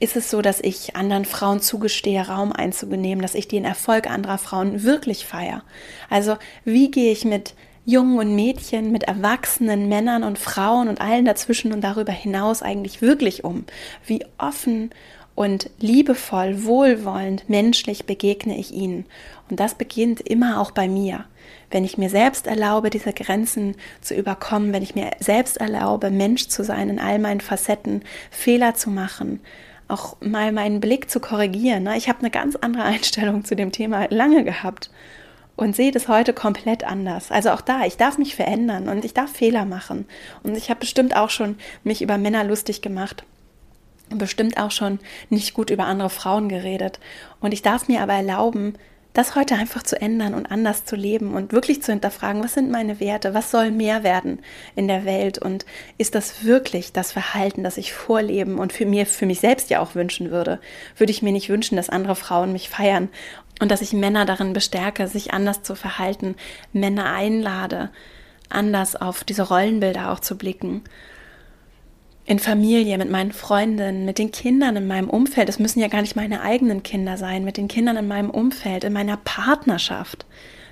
ist es so, dass ich anderen Frauen zugestehe, Raum einzunehmen, dass ich den Erfolg anderer Frauen wirklich feiere. Also wie gehe ich mit Jungen und Mädchen, mit erwachsenen Männern und Frauen und allen dazwischen und darüber hinaus eigentlich wirklich um? Wie offen und liebevoll, wohlwollend, menschlich begegne ich ihnen. Und das beginnt immer auch bei mir. Wenn ich mir selbst erlaube, diese Grenzen zu überkommen, wenn ich mir selbst erlaube, Mensch zu sein in all meinen Facetten, Fehler zu machen, auch mal meinen Blick zu korrigieren. Ne? Ich habe eine ganz andere Einstellung zu dem Thema lange gehabt und sehe das heute komplett anders. Also auch da, ich darf mich verändern und ich darf Fehler machen. Und ich habe bestimmt auch schon mich über Männer lustig gemacht. Und bestimmt auch schon nicht gut über andere Frauen geredet. Und ich darf mir aber erlauben, das heute einfach zu ändern und anders zu leben und wirklich zu hinterfragen, was sind meine Werte, was soll mehr werden in der Welt und ist das wirklich das Verhalten, das ich vorleben und für mir, für mich selbst ja auch wünschen würde? Würde ich mir nicht wünschen, dass andere Frauen mich feiern und dass ich Männer darin bestärke, sich anders zu verhalten, Männer einlade, anders auf diese Rollenbilder auch zu blicken in Familie, mit meinen Freundinnen, mit den Kindern in meinem Umfeld. Es müssen ja gar nicht meine eigenen Kinder sein, mit den Kindern in meinem Umfeld, in meiner Partnerschaft,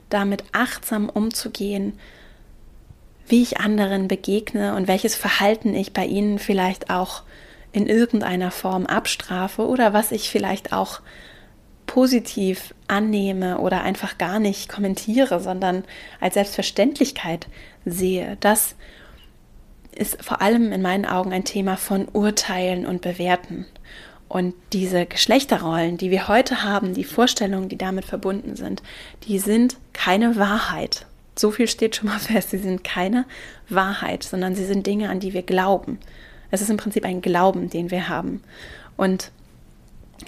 damit achtsam umzugehen, wie ich anderen begegne und welches Verhalten ich bei ihnen vielleicht auch in irgendeiner Form abstrafe oder was ich vielleicht auch positiv annehme oder einfach gar nicht kommentiere, sondern als Selbstverständlichkeit sehe. Das ist vor allem in meinen Augen ein Thema von Urteilen und Bewerten. Und diese Geschlechterrollen, die wir heute haben, die Vorstellungen, die damit verbunden sind, die sind keine Wahrheit. So viel steht schon mal fest, sie sind keine Wahrheit, sondern sie sind Dinge, an die wir glauben. Es ist im Prinzip ein Glauben, den wir haben. Und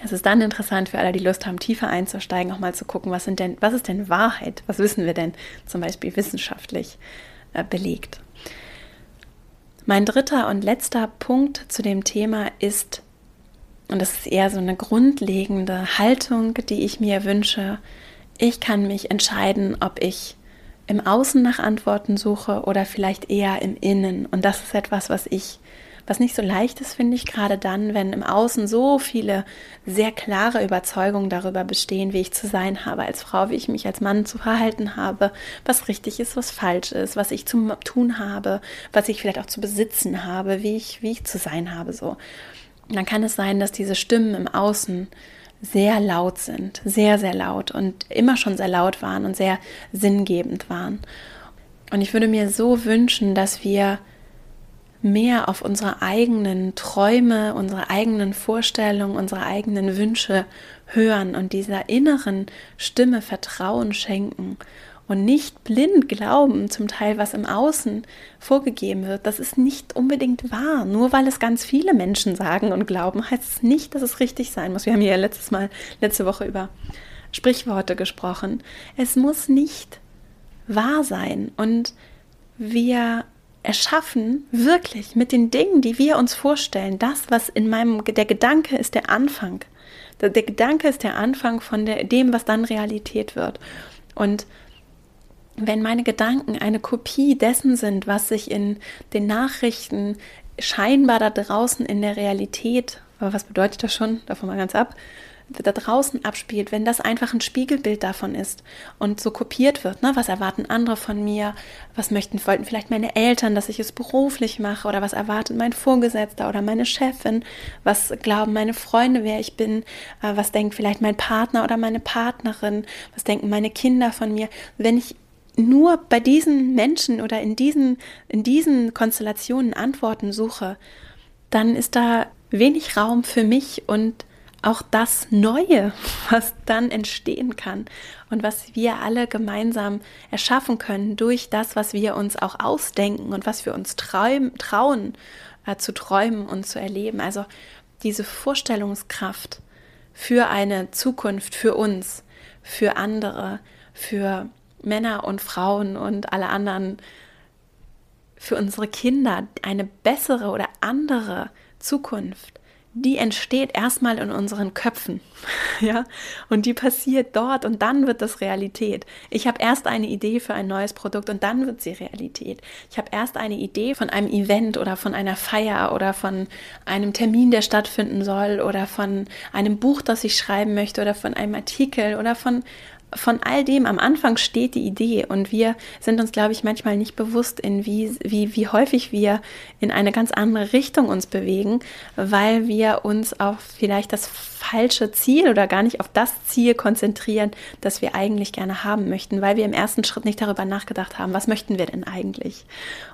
es ist dann interessant für alle, die Lust haben, tiefer einzusteigen, auch mal zu gucken, was, denn, was ist denn Wahrheit? Was wissen wir denn zum Beispiel wissenschaftlich äh, belegt? Mein dritter und letzter Punkt zu dem Thema ist, und das ist eher so eine grundlegende Haltung, die ich mir wünsche, ich kann mich entscheiden, ob ich im Außen nach Antworten suche oder vielleicht eher im Innen. Und das ist etwas, was ich was nicht so leicht ist, finde ich, gerade dann, wenn im Außen so viele sehr klare Überzeugungen darüber bestehen, wie ich zu sein habe als Frau, wie ich mich als Mann zu verhalten habe, was richtig ist, was falsch ist, was ich zu tun habe, was ich vielleicht auch zu besitzen habe, wie ich, wie ich zu sein habe, so. dann kann es sein, dass diese Stimmen im Außen sehr laut sind, sehr, sehr laut und immer schon sehr laut waren und sehr sinngebend waren. Und ich würde mir so wünschen, dass wir mehr auf unsere eigenen Träume, unsere eigenen Vorstellungen, unsere eigenen Wünsche hören und dieser inneren Stimme Vertrauen schenken und nicht blind glauben, zum Teil, was im Außen vorgegeben wird. Das ist nicht unbedingt wahr. Nur weil es ganz viele Menschen sagen und glauben, heißt es nicht, dass es richtig sein muss. Wir haben ja letztes Mal, letzte Woche über Sprichworte gesprochen. Es muss nicht wahr sein. Und wir erschaffen wirklich mit den Dingen, die wir uns vorstellen, das, was in meinem, der Gedanke ist der Anfang. Der, der Gedanke ist der Anfang von der, dem, was dann Realität wird. Und wenn meine Gedanken eine Kopie dessen sind, was sich in den Nachrichten scheinbar da draußen in der Realität, aber was bedeutet das schon, davon mal ganz ab, da draußen abspielt, wenn das einfach ein Spiegelbild davon ist und so kopiert wird, ne? was erwarten andere von mir, was möchten, wollten vielleicht meine Eltern, dass ich es beruflich mache? Oder was erwartet mein Vorgesetzter oder meine Chefin, was glauben meine Freunde, wer ich bin, äh, was denkt vielleicht mein Partner oder meine Partnerin, was denken meine Kinder von mir, wenn ich nur bei diesen Menschen oder in diesen, in diesen Konstellationen Antworten suche, dann ist da wenig Raum für mich und auch das Neue, was dann entstehen kann und was wir alle gemeinsam erschaffen können durch das, was wir uns auch ausdenken und was wir uns trauen, trauen äh, zu träumen und zu erleben. Also diese Vorstellungskraft für eine Zukunft, für uns, für andere, für Männer und Frauen und alle anderen für unsere Kinder eine bessere oder andere Zukunft, die entsteht erstmal in unseren Köpfen, ja, und die passiert dort und dann wird das Realität. Ich habe erst eine Idee für ein neues Produkt und dann wird sie Realität. Ich habe erst eine Idee von einem Event oder von einer Feier oder von einem Termin, der stattfinden soll oder von einem Buch, das ich schreiben möchte oder von einem Artikel oder von von all dem am Anfang steht die Idee und wir sind uns, glaube ich, manchmal nicht bewusst, in wie, wie, wie häufig wir in eine ganz andere Richtung uns bewegen, weil wir uns auf vielleicht das falsche Ziel oder gar nicht auf das Ziel konzentrieren, das wir eigentlich gerne haben möchten, weil wir im ersten Schritt nicht darüber nachgedacht haben, was möchten wir denn eigentlich?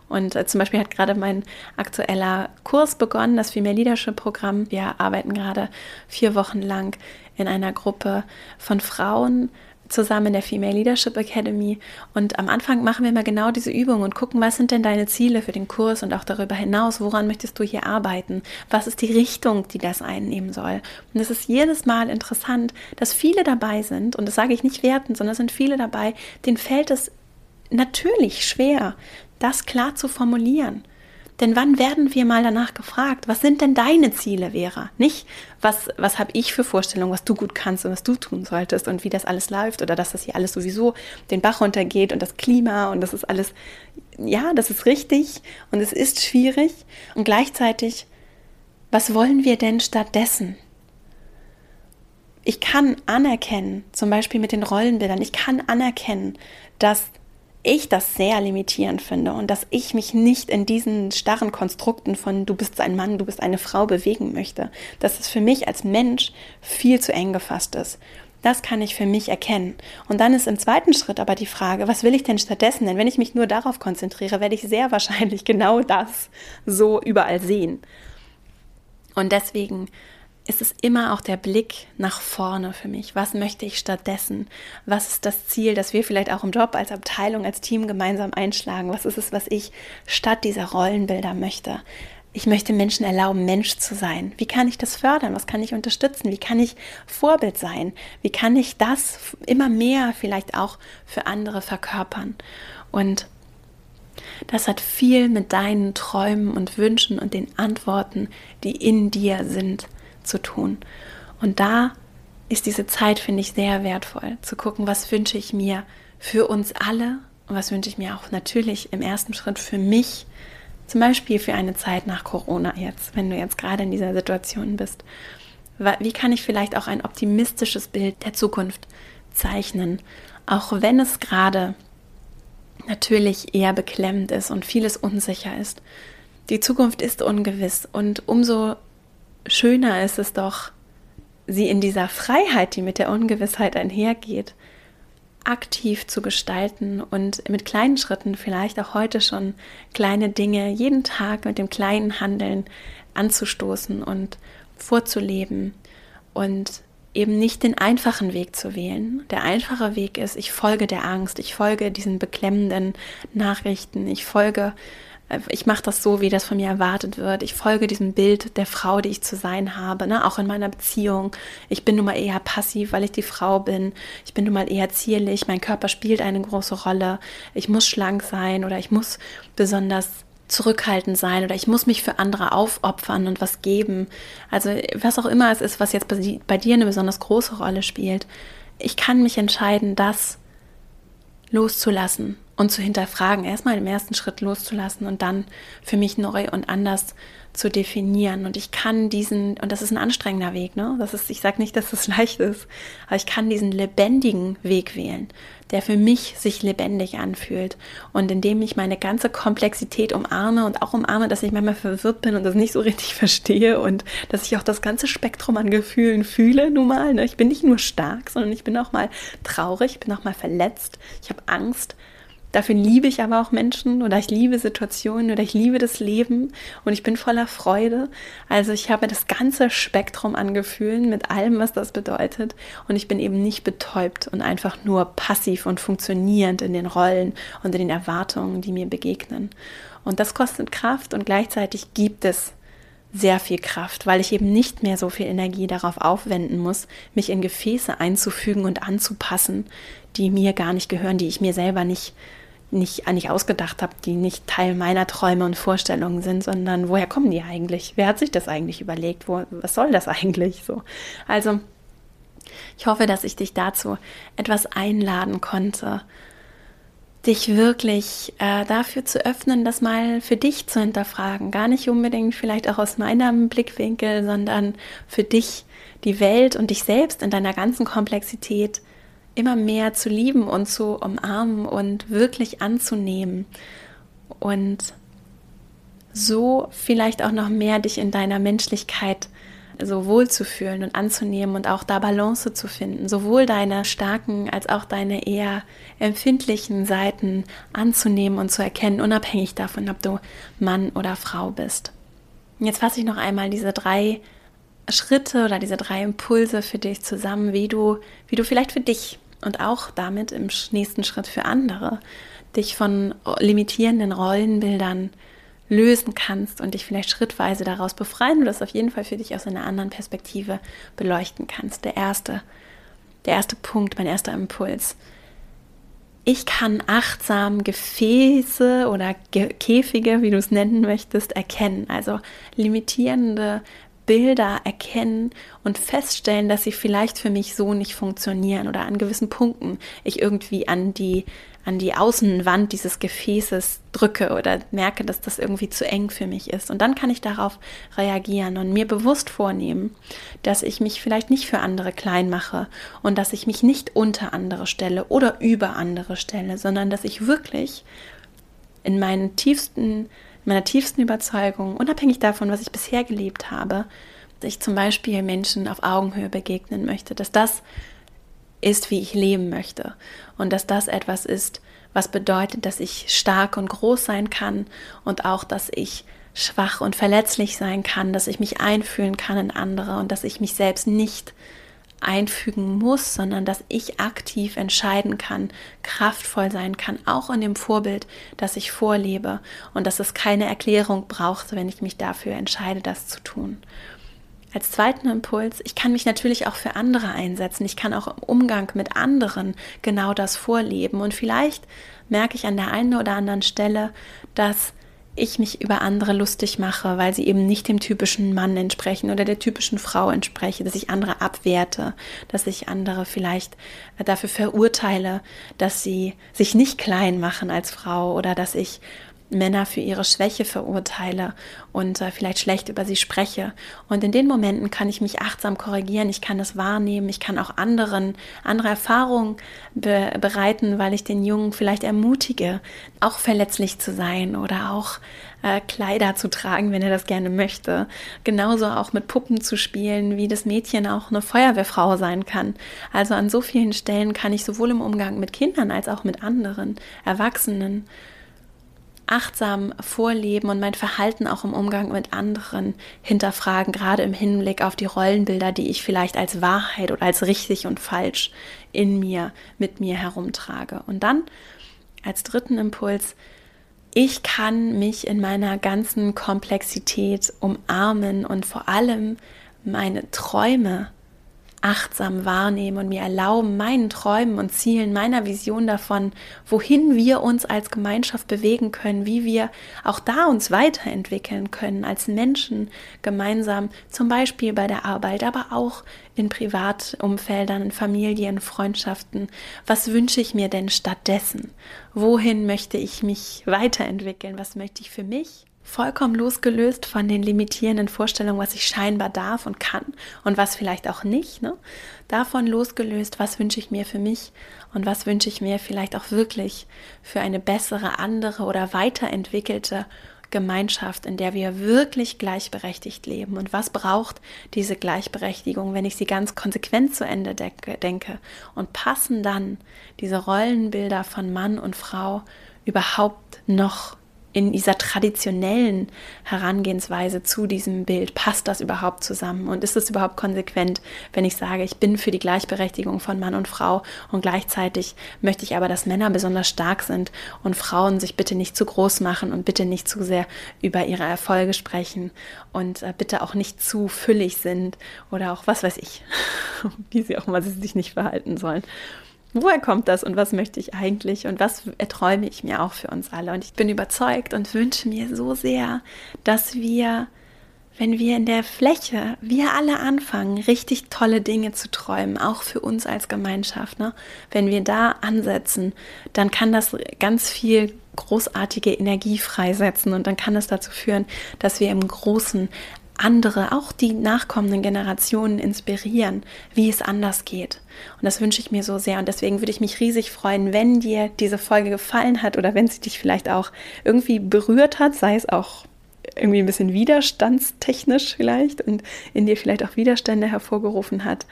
Und äh, zum Beispiel hat gerade mein aktueller Kurs begonnen, das Female Leadership Programm. Wir arbeiten gerade vier Wochen lang in einer Gruppe von Frauen, zusammen in der Female Leadership Academy. Und am Anfang machen wir immer genau diese Übung und gucken, was sind denn deine Ziele für den Kurs und auch darüber hinaus, woran möchtest du hier arbeiten? Was ist die Richtung, die das einnehmen soll? Und es ist jedes Mal interessant, dass viele dabei sind, und das sage ich nicht werten, sondern es sind viele dabei, denen fällt es natürlich schwer, das klar zu formulieren. Denn wann werden wir mal danach gefragt, was sind denn deine Ziele, Vera? Nicht, was, was habe ich für Vorstellungen, was du gut kannst und was du tun solltest und wie das alles läuft oder dass das hier alles sowieso den Bach runtergeht und das Klima und das ist alles, ja, das ist richtig und es ist schwierig. Und gleichzeitig, was wollen wir denn stattdessen? Ich kann anerkennen, zum Beispiel mit den Rollenbildern, ich kann anerkennen, dass ich das sehr limitierend finde und dass ich mich nicht in diesen starren Konstrukten von du bist ein Mann, du bist eine Frau bewegen möchte, dass es für mich als Mensch viel zu eng gefasst ist. Das kann ich für mich erkennen. Und dann ist im zweiten Schritt aber die Frage, was will ich denn stattdessen? Denn wenn ich mich nur darauf konzentriere, werde ich sehr wahrscheinlich genau das so überall sehen. Und deswegen ist es immer auch der Blick nach vorne für mich. Was möchte ich stattdessen? Was ist das Ziel, das wir vielleicht auch im Job als Abteilung, als Team gemeinsam einschlagen? Was ist es, was ich statt dieser Rollenbilder möchte? Ich möchte Menschen erlauben, Mensch zu sein. Wie kann ich das fördern? Was kann ich unterstützen? Wie kann ich Vorbild sein? Wie kann ich das immer mehr vielleicht auch für andere verkörpern? Und das hat viel mit deinen Träumen und Wünschen und den Antworten, die in dir sind, zu tun. Und da ist diese Zeit, finde ich, sehr wertvoll, zu gucken, was wünsche ich mir für uns alle und was wünsche ich mir auch natürlich im ersten Schritt für mich, zum Beispiel für eine Zeit nach Corona jetzt, wenn du jetzt gerade in dieser Situation bist. Wie kann ich vielleicht auch ein optimistisches Bild der Zukunft zeichnen, auch wenn es gerade natürlich eher beklemmend ist und vieles unsicher ist. Die Zukunft ist ungewiss und umso schöner ist es doch, sie in dieser Freiheit, die mit der Ungewissheit einhergeht, aktiv zu gestalten und mit kleinen Schritten, vielleicht auch heute schon kleine Dinge, jeden Tag mit dem kleinen Handeln anzustoßen und vorzuleben und eben nicht den einfachen Weg zu wählen. Der einfache Weg ist, ich folge der Angst, ich folge diesen beklemmenden Nachrichten, ich folge ich mache das so, wie das von mir erwartet wird. Ich folge diesem Bild der Frau, die ich zu sein habe, ne? auch in meiner Beziehung. Ich bin nun mal eher passiv, weil ich die Frau bin. Ich bin nun mal eher zierlich. Mein Körper spielt eine große Rolle. Ich muss schlank sein oder ich muss besonders zurückhaltend sein oder ich muss mich für andere aufopfern und was geben. Also was auch immer es ist, was jetzt bei dir eine besonders große Rolle spielt. Ich kann mich entscheiden, das loszulassen und zu hinterfragen, erstmal im ersten Schritt loszulassen und dann für mich neu und anders zu definieren. Und ich kann diesen, und das ist ein anstrengender Weg, ne? Das ist, ich sage nicht, dass das leicht ist, aber ich kann diesen lebendigen Weg wählen, der für mich sich lebendig anfühlt. Und indem ich meine ganze Komplexität umarme und auch umarme, dass ich manchmal verwirrt bin und das nicht so richtig verstehe und dass ich auch das ganze Spektrum an Gefühlen fühle, nun mal. Ne? Ich bin nicht nur stark, sondern ich bin auch mal traurig, ich bin auch mal verletzt, ich habe Angst, Dafür liebe ich aber auch Menschen oder ich liebe Situationen oder ich liebe das Leben und ich bin voller Freude. Also ich habe das ganze Spektrum an Gefühlen mit allem, was das bedeutet und ich bin eben nicht betäubt und einfach nur passiv und funktionierend in den Rollen und in den Erwartungen, die mir begegnen. Und das kostet Kraft und gleichzeitig gibt es sehr viel Kraft, weil ich eben nicht mehr so viel Energie darauf aufwenden muss, mich in Gefäße einzufügen und anzupassen, die mir gar nicht gehören, die ich mir selber nicht nicht, nicht ausgedacht habe, die nicht Teil meiner Träume und Vorstellungen sind, sondern woher kommen die eigentlich? Wer hat sich das eigentlich überlegt? Wo, was soll das eigentlich so? Also, ich hoffe, dass ich dich dazu etwas einladen konnte, dich wirklich äh, dafür zu öffnen, das mal für dich zu hinterfragen. Gar nicht unbedingt vielleicht auch aus meinem Blickwinkel, sondern für dich die Welt und dich selbst in deiner ganzen Komplexität immer mehr zu lieben und zu umarmen und wirklich anzunehmen und so vielleicht auch noch mehr dich in deiner Menschlichkeit so wohl zu fühlen und anzunehmen und auch da Balance zu finden, sowohl deine starken als auch deine eher empfindlichen Seiten anzunehmen und zu erkennen, unabhängig davon, ob du Mann oder Frau bist. jetzt fasse ich noch einmal diese drei Schritte oder diese drei Impulse für dich zusammen, wie du, wie du vielleicht für dich und auch damit im nächsten Schritt für andere dich von limitierenden Rollenbildern lösen kannst und dich vielleicht schrittweise daraus befreien oder das auf jeden Fall für dich aus einer anderen Perspektive beleuchten kannst. Der erste, der erste Punkt, mein erster Impuls. Ich kann achtsam Gefäße oder Käfige, wie du es nennen möchtest, erkennen. Also limitierende Bilder erkennen und feststellen, dass sie vielleicht für mich so nicht funktionieren oder an gewissen Punkten ich irgendwie an die an die Außenwand dieses Gefäßes drücke oder merke, dass das irgendwie zu eng für mich ist. Und dann kann ich darauf reagieren und mir bewusst vornehmen, dass ich mich vielleicht nicht für andere klein mache und dass ich mich nicht unter andere stelle oder über andere stelle, sondern dass ich wirklich in meinen tiefsten meiner tiefsten Überzeugung, unabhängig davon, was ich bisher gelebt habe, dass ich zum Beispiel Menschen auf Augenhöhe begegnen möchte, dass das ist, wie ich leben möchte. Und dass das etwas ist, was bedeutet, dass ich stark und groß sein kann und auch, dass ich schwach und verletzlich sein kann, dass ich mich einfühlen kann in andere und dass ich mich selbst nicht einfügen muss, sondern dass ich aktiv entscheiden kann, kraftvoll sein kann, auch in dem Vorbild, das ich vorlebe und dass es keine Erklärung braucht, wenn ich mich dafür entscheide, das zu tun. Als zweiten Impuls, ich kann mich natürlich auch für andere einsetzen. Ich kann auch im Umgang mit anderen genau das vorleben. Und vielleicht merke ich an der einen oder anderen Stelle, dass ich mich über andere lustig mache, weil sie eben nicht dem typischen Mann entsprechen oder der typischen Frau entspreche, dass ich andere abwerte, dass ich andere vielleicht äh, dafür verurteile, dass sie sich nicht klein machen als Frau oder dass ich Männer für ihre Schwäche verurteile und äh, vielleicht schlecht über sie spreche. Und in den Momenten kann ich mich achtsam korrigieren, ich kann es wahrnehmen, ich kann auch anderen andere Erfahrungen be bereiten, weil ich den Jungen vielleicht ermutige, auch verletzlich zu sein oder auch äh, Kleider zu tragen, wenn er das gerne möchte. Genauso auch mit Puppen zu spielen, wie das Mädchen auch eine Feuerwehrfrau sein kann. Also an so vielen Stellen kann ich sowohl im Umgang mit Kindern als auch mit anderen Erwachsenen achtsam vorleben und mein Verhalten auch im Umgang mit anderen hinterfragen, gerade im Hinblick auf die Rollenbilder, die ich vielleicht als Wahrheit oder als richtig und falsch in mir, mit mir herumtrage. Und dann als dritten Impuls ich kann mich in meiner ganzen Komplexität umarmen und vor allem meine Träume achtsam wahrnehmen und mir erlauben, meinen Träumen und Zielen, meiner Vision davon, wohin wir uns als Gemeinschaft bewegen können, wie wir auch da uns weiterentwickeln können als Menschen gemeinsam, zum Beispiel bei der Arbeit, aber auch in Privatumfeldern, in Familien, Freundschaften. Was wünsche ich mir denn stattdessen? Wohin möchte ich mich weiterentwickeln? Was möchte ich für mich? Vollkommen losgelöst von den limitierenden Vorstellungen, was ich scheinbar darf und kann und was vielleicht auch nicht. Ne? Davon losgelöst, was wünsche ich mir für mich und was wünsche ich mir vielleicht auch wirklich für eine bessere, andere oder weiterentwickelte Gemeinschaft, in der wir wirklich gleichberechtigt leben. Und was braucht diese Gleichberechtigung, wenn ich sie ganz konsequent zu Ende denke? Und passen dann diese Rollenbilder von Mann und Frau überhaupt noch in dieser traditionellen Herangehensweise zu diesem Bild, passt das überhaupt zusammen? Und ist es überhaupt konsequent, wenn ich sage, ich bin für die Gleichberechtigung von Mann und Frau und gleichzeitig möchte ich aber, dass Männer besonders stark sind und Frauen sich bitte nicht zu groß machen und bitte nicht zu sehr über ihre Erfolge sprechen und äh, bitte auch nicht zu füllig sind oder auch was weiß ich, wie sie auch mal sich nicht verhalten sollen woher kommt das und was möchte ich eigentlich und was erträume ich mir auch für uns alle. Und ich bin überzeugt und wünsche mir so sehr, dass wir, wenn wir in der Fläche, wir alle anfangen, richtig tolle Dinge zu träumen, auch für uns als Gemeinschaft, ne? wenn wir da ansetzen, dann kann das ganz viel großartige Energie freisetzen und dann kann es dazu führen, dass wir im Großen andere, auch die nachkommenden Generationen inspirieren, wie es anders geht. Und das wünsche ich mir so sehr. Und deswegen würde ich mich riesig freuen, wenn dir diese Folge gefallen hat oder wenn sie dich vielleicht auch irgendwie berührt hat, sei es auch irgendwie ein bisschen widerstandstechnisch vielleicht und in dir vielleicht auch Widerstände hervorgerufen hat.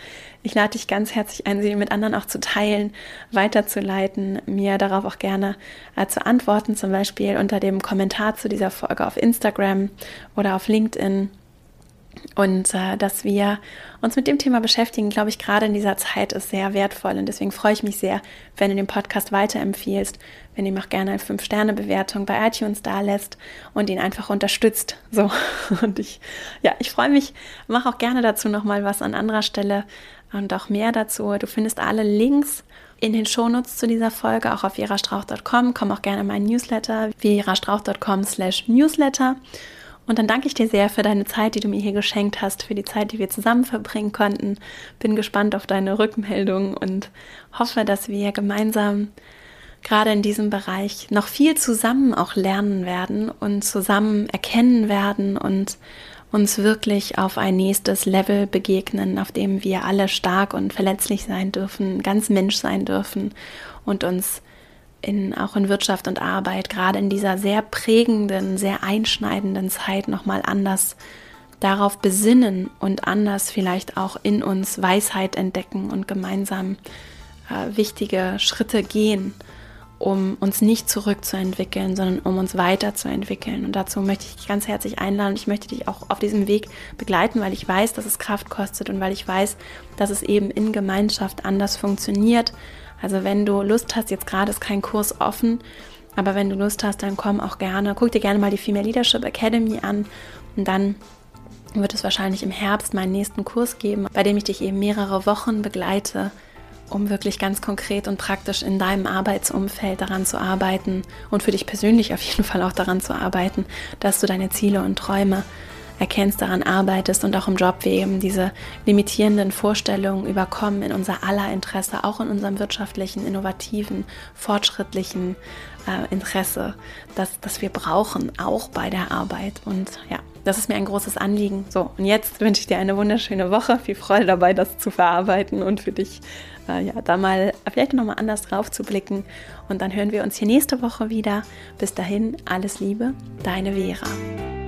Ich lade dich ganz herzlich ein, sie mit anderen auch zu teilen, weiterzuleiten, mir darauf auch gerne äh, zu antworten, zum Beispiel unter dem Kommentar zu dieser Folge auf Instagram oder auf LinkedIn und äh, dass wir uns mit dem Thema beschäftigen, glaube ich, gerade in dieser Zeit ist sehr wertvoll. Und deswegen freue ich mich sehr, wenn du den Podcast weiterempfiehlst, wenn du ihm auch gerne eine 5-Sterne-Bewertung bei iTunes da lässt und ihn einfach unterstützt. So. Und ich, ja, ich freue mich, mache auch gerne dazu nochmal was an anderer Stelle und auch mehr dazu. Du findest alle Links in den Shownotes zu dieser Folge, auch auf verastrauch.com. Komm auch gerne in meinen Newsletter, verastrauch.com slash newsletter. Und dann danke ich dir sehr für deine Zeit, die du mir hier geschenkt hast, für die Zeit, die wir zusammen verbringen konnten. Bin gespannt auf deine Rückmeldung und hoffe, dass wir gemeinsam gerade in diesem Bereich noch viel zusammen auch lernen werden und zusammen erkennen werden und uns wirklich auf ein nächstes Level begegnen, auf dem wir alle stark und verletzlich sein dürfen, ganz Mensch sein dürfen und uns in, auch in Wirtschaft und Arbeit, gerade in dieser sehr prägenden, sehr einschneidenden Zeit nochmal anders darauf besinnen und anders vielleicht auch in uns Weisheit entdecken und gemeinsam äh, wichtige Schritte gehen, um uns nicht zurückzuentwickeln, sondern um uns weiterzuentwickeln. Und dazu möchte ich dich ganz herzlich einladen. Ich möchte dich auch auf diesem Weg begleiten, weil ich weiß, dass es Kraft kostet und weil ich weiß, dass es eben in Gemeinschaft anders funktioniert, also wenn du Lust hast, jetzt gerade ist kein Kurs offen, aber wenn du Lust hast, dann komm auch gerne, guck dir gerne mal die Female Leadership Academy an und dann wird es wahrscheinlich im Herbst meinen nächsten Kurs geben, bei dem ich dich eben mehrere Wochen begleite, um wirklich ganz konkret und praktisch in deinem Arbeitsumfeld daran zu arbeiten und für dich persönlich auf jeden Fall auch daran zu arbeiten, dass du deine Ziele und Träume erkennst, daran arbeitest und auch im Job wir eben diese limitierenden Vorstellungen überkommen in unser aller Interesse, auch in unserem wirtschaftlichen, innovativen, fortschrittlichen äh, Interesse, das, das wir brauchen, auch bei der Arbeit. Und ja, das ist mir ein großes Anliegen. So, und jetzt wünsche ich dir eine wunderschöne Woche. Viel Freude dabei, das zu verarbeiten und für dich äh, ja, da mal vielleicht nochmal anders drauf zu blicken. Und dann hören wir uns hier nächste Woche wieder. Bis dahin, alles Liebe, deine Vera.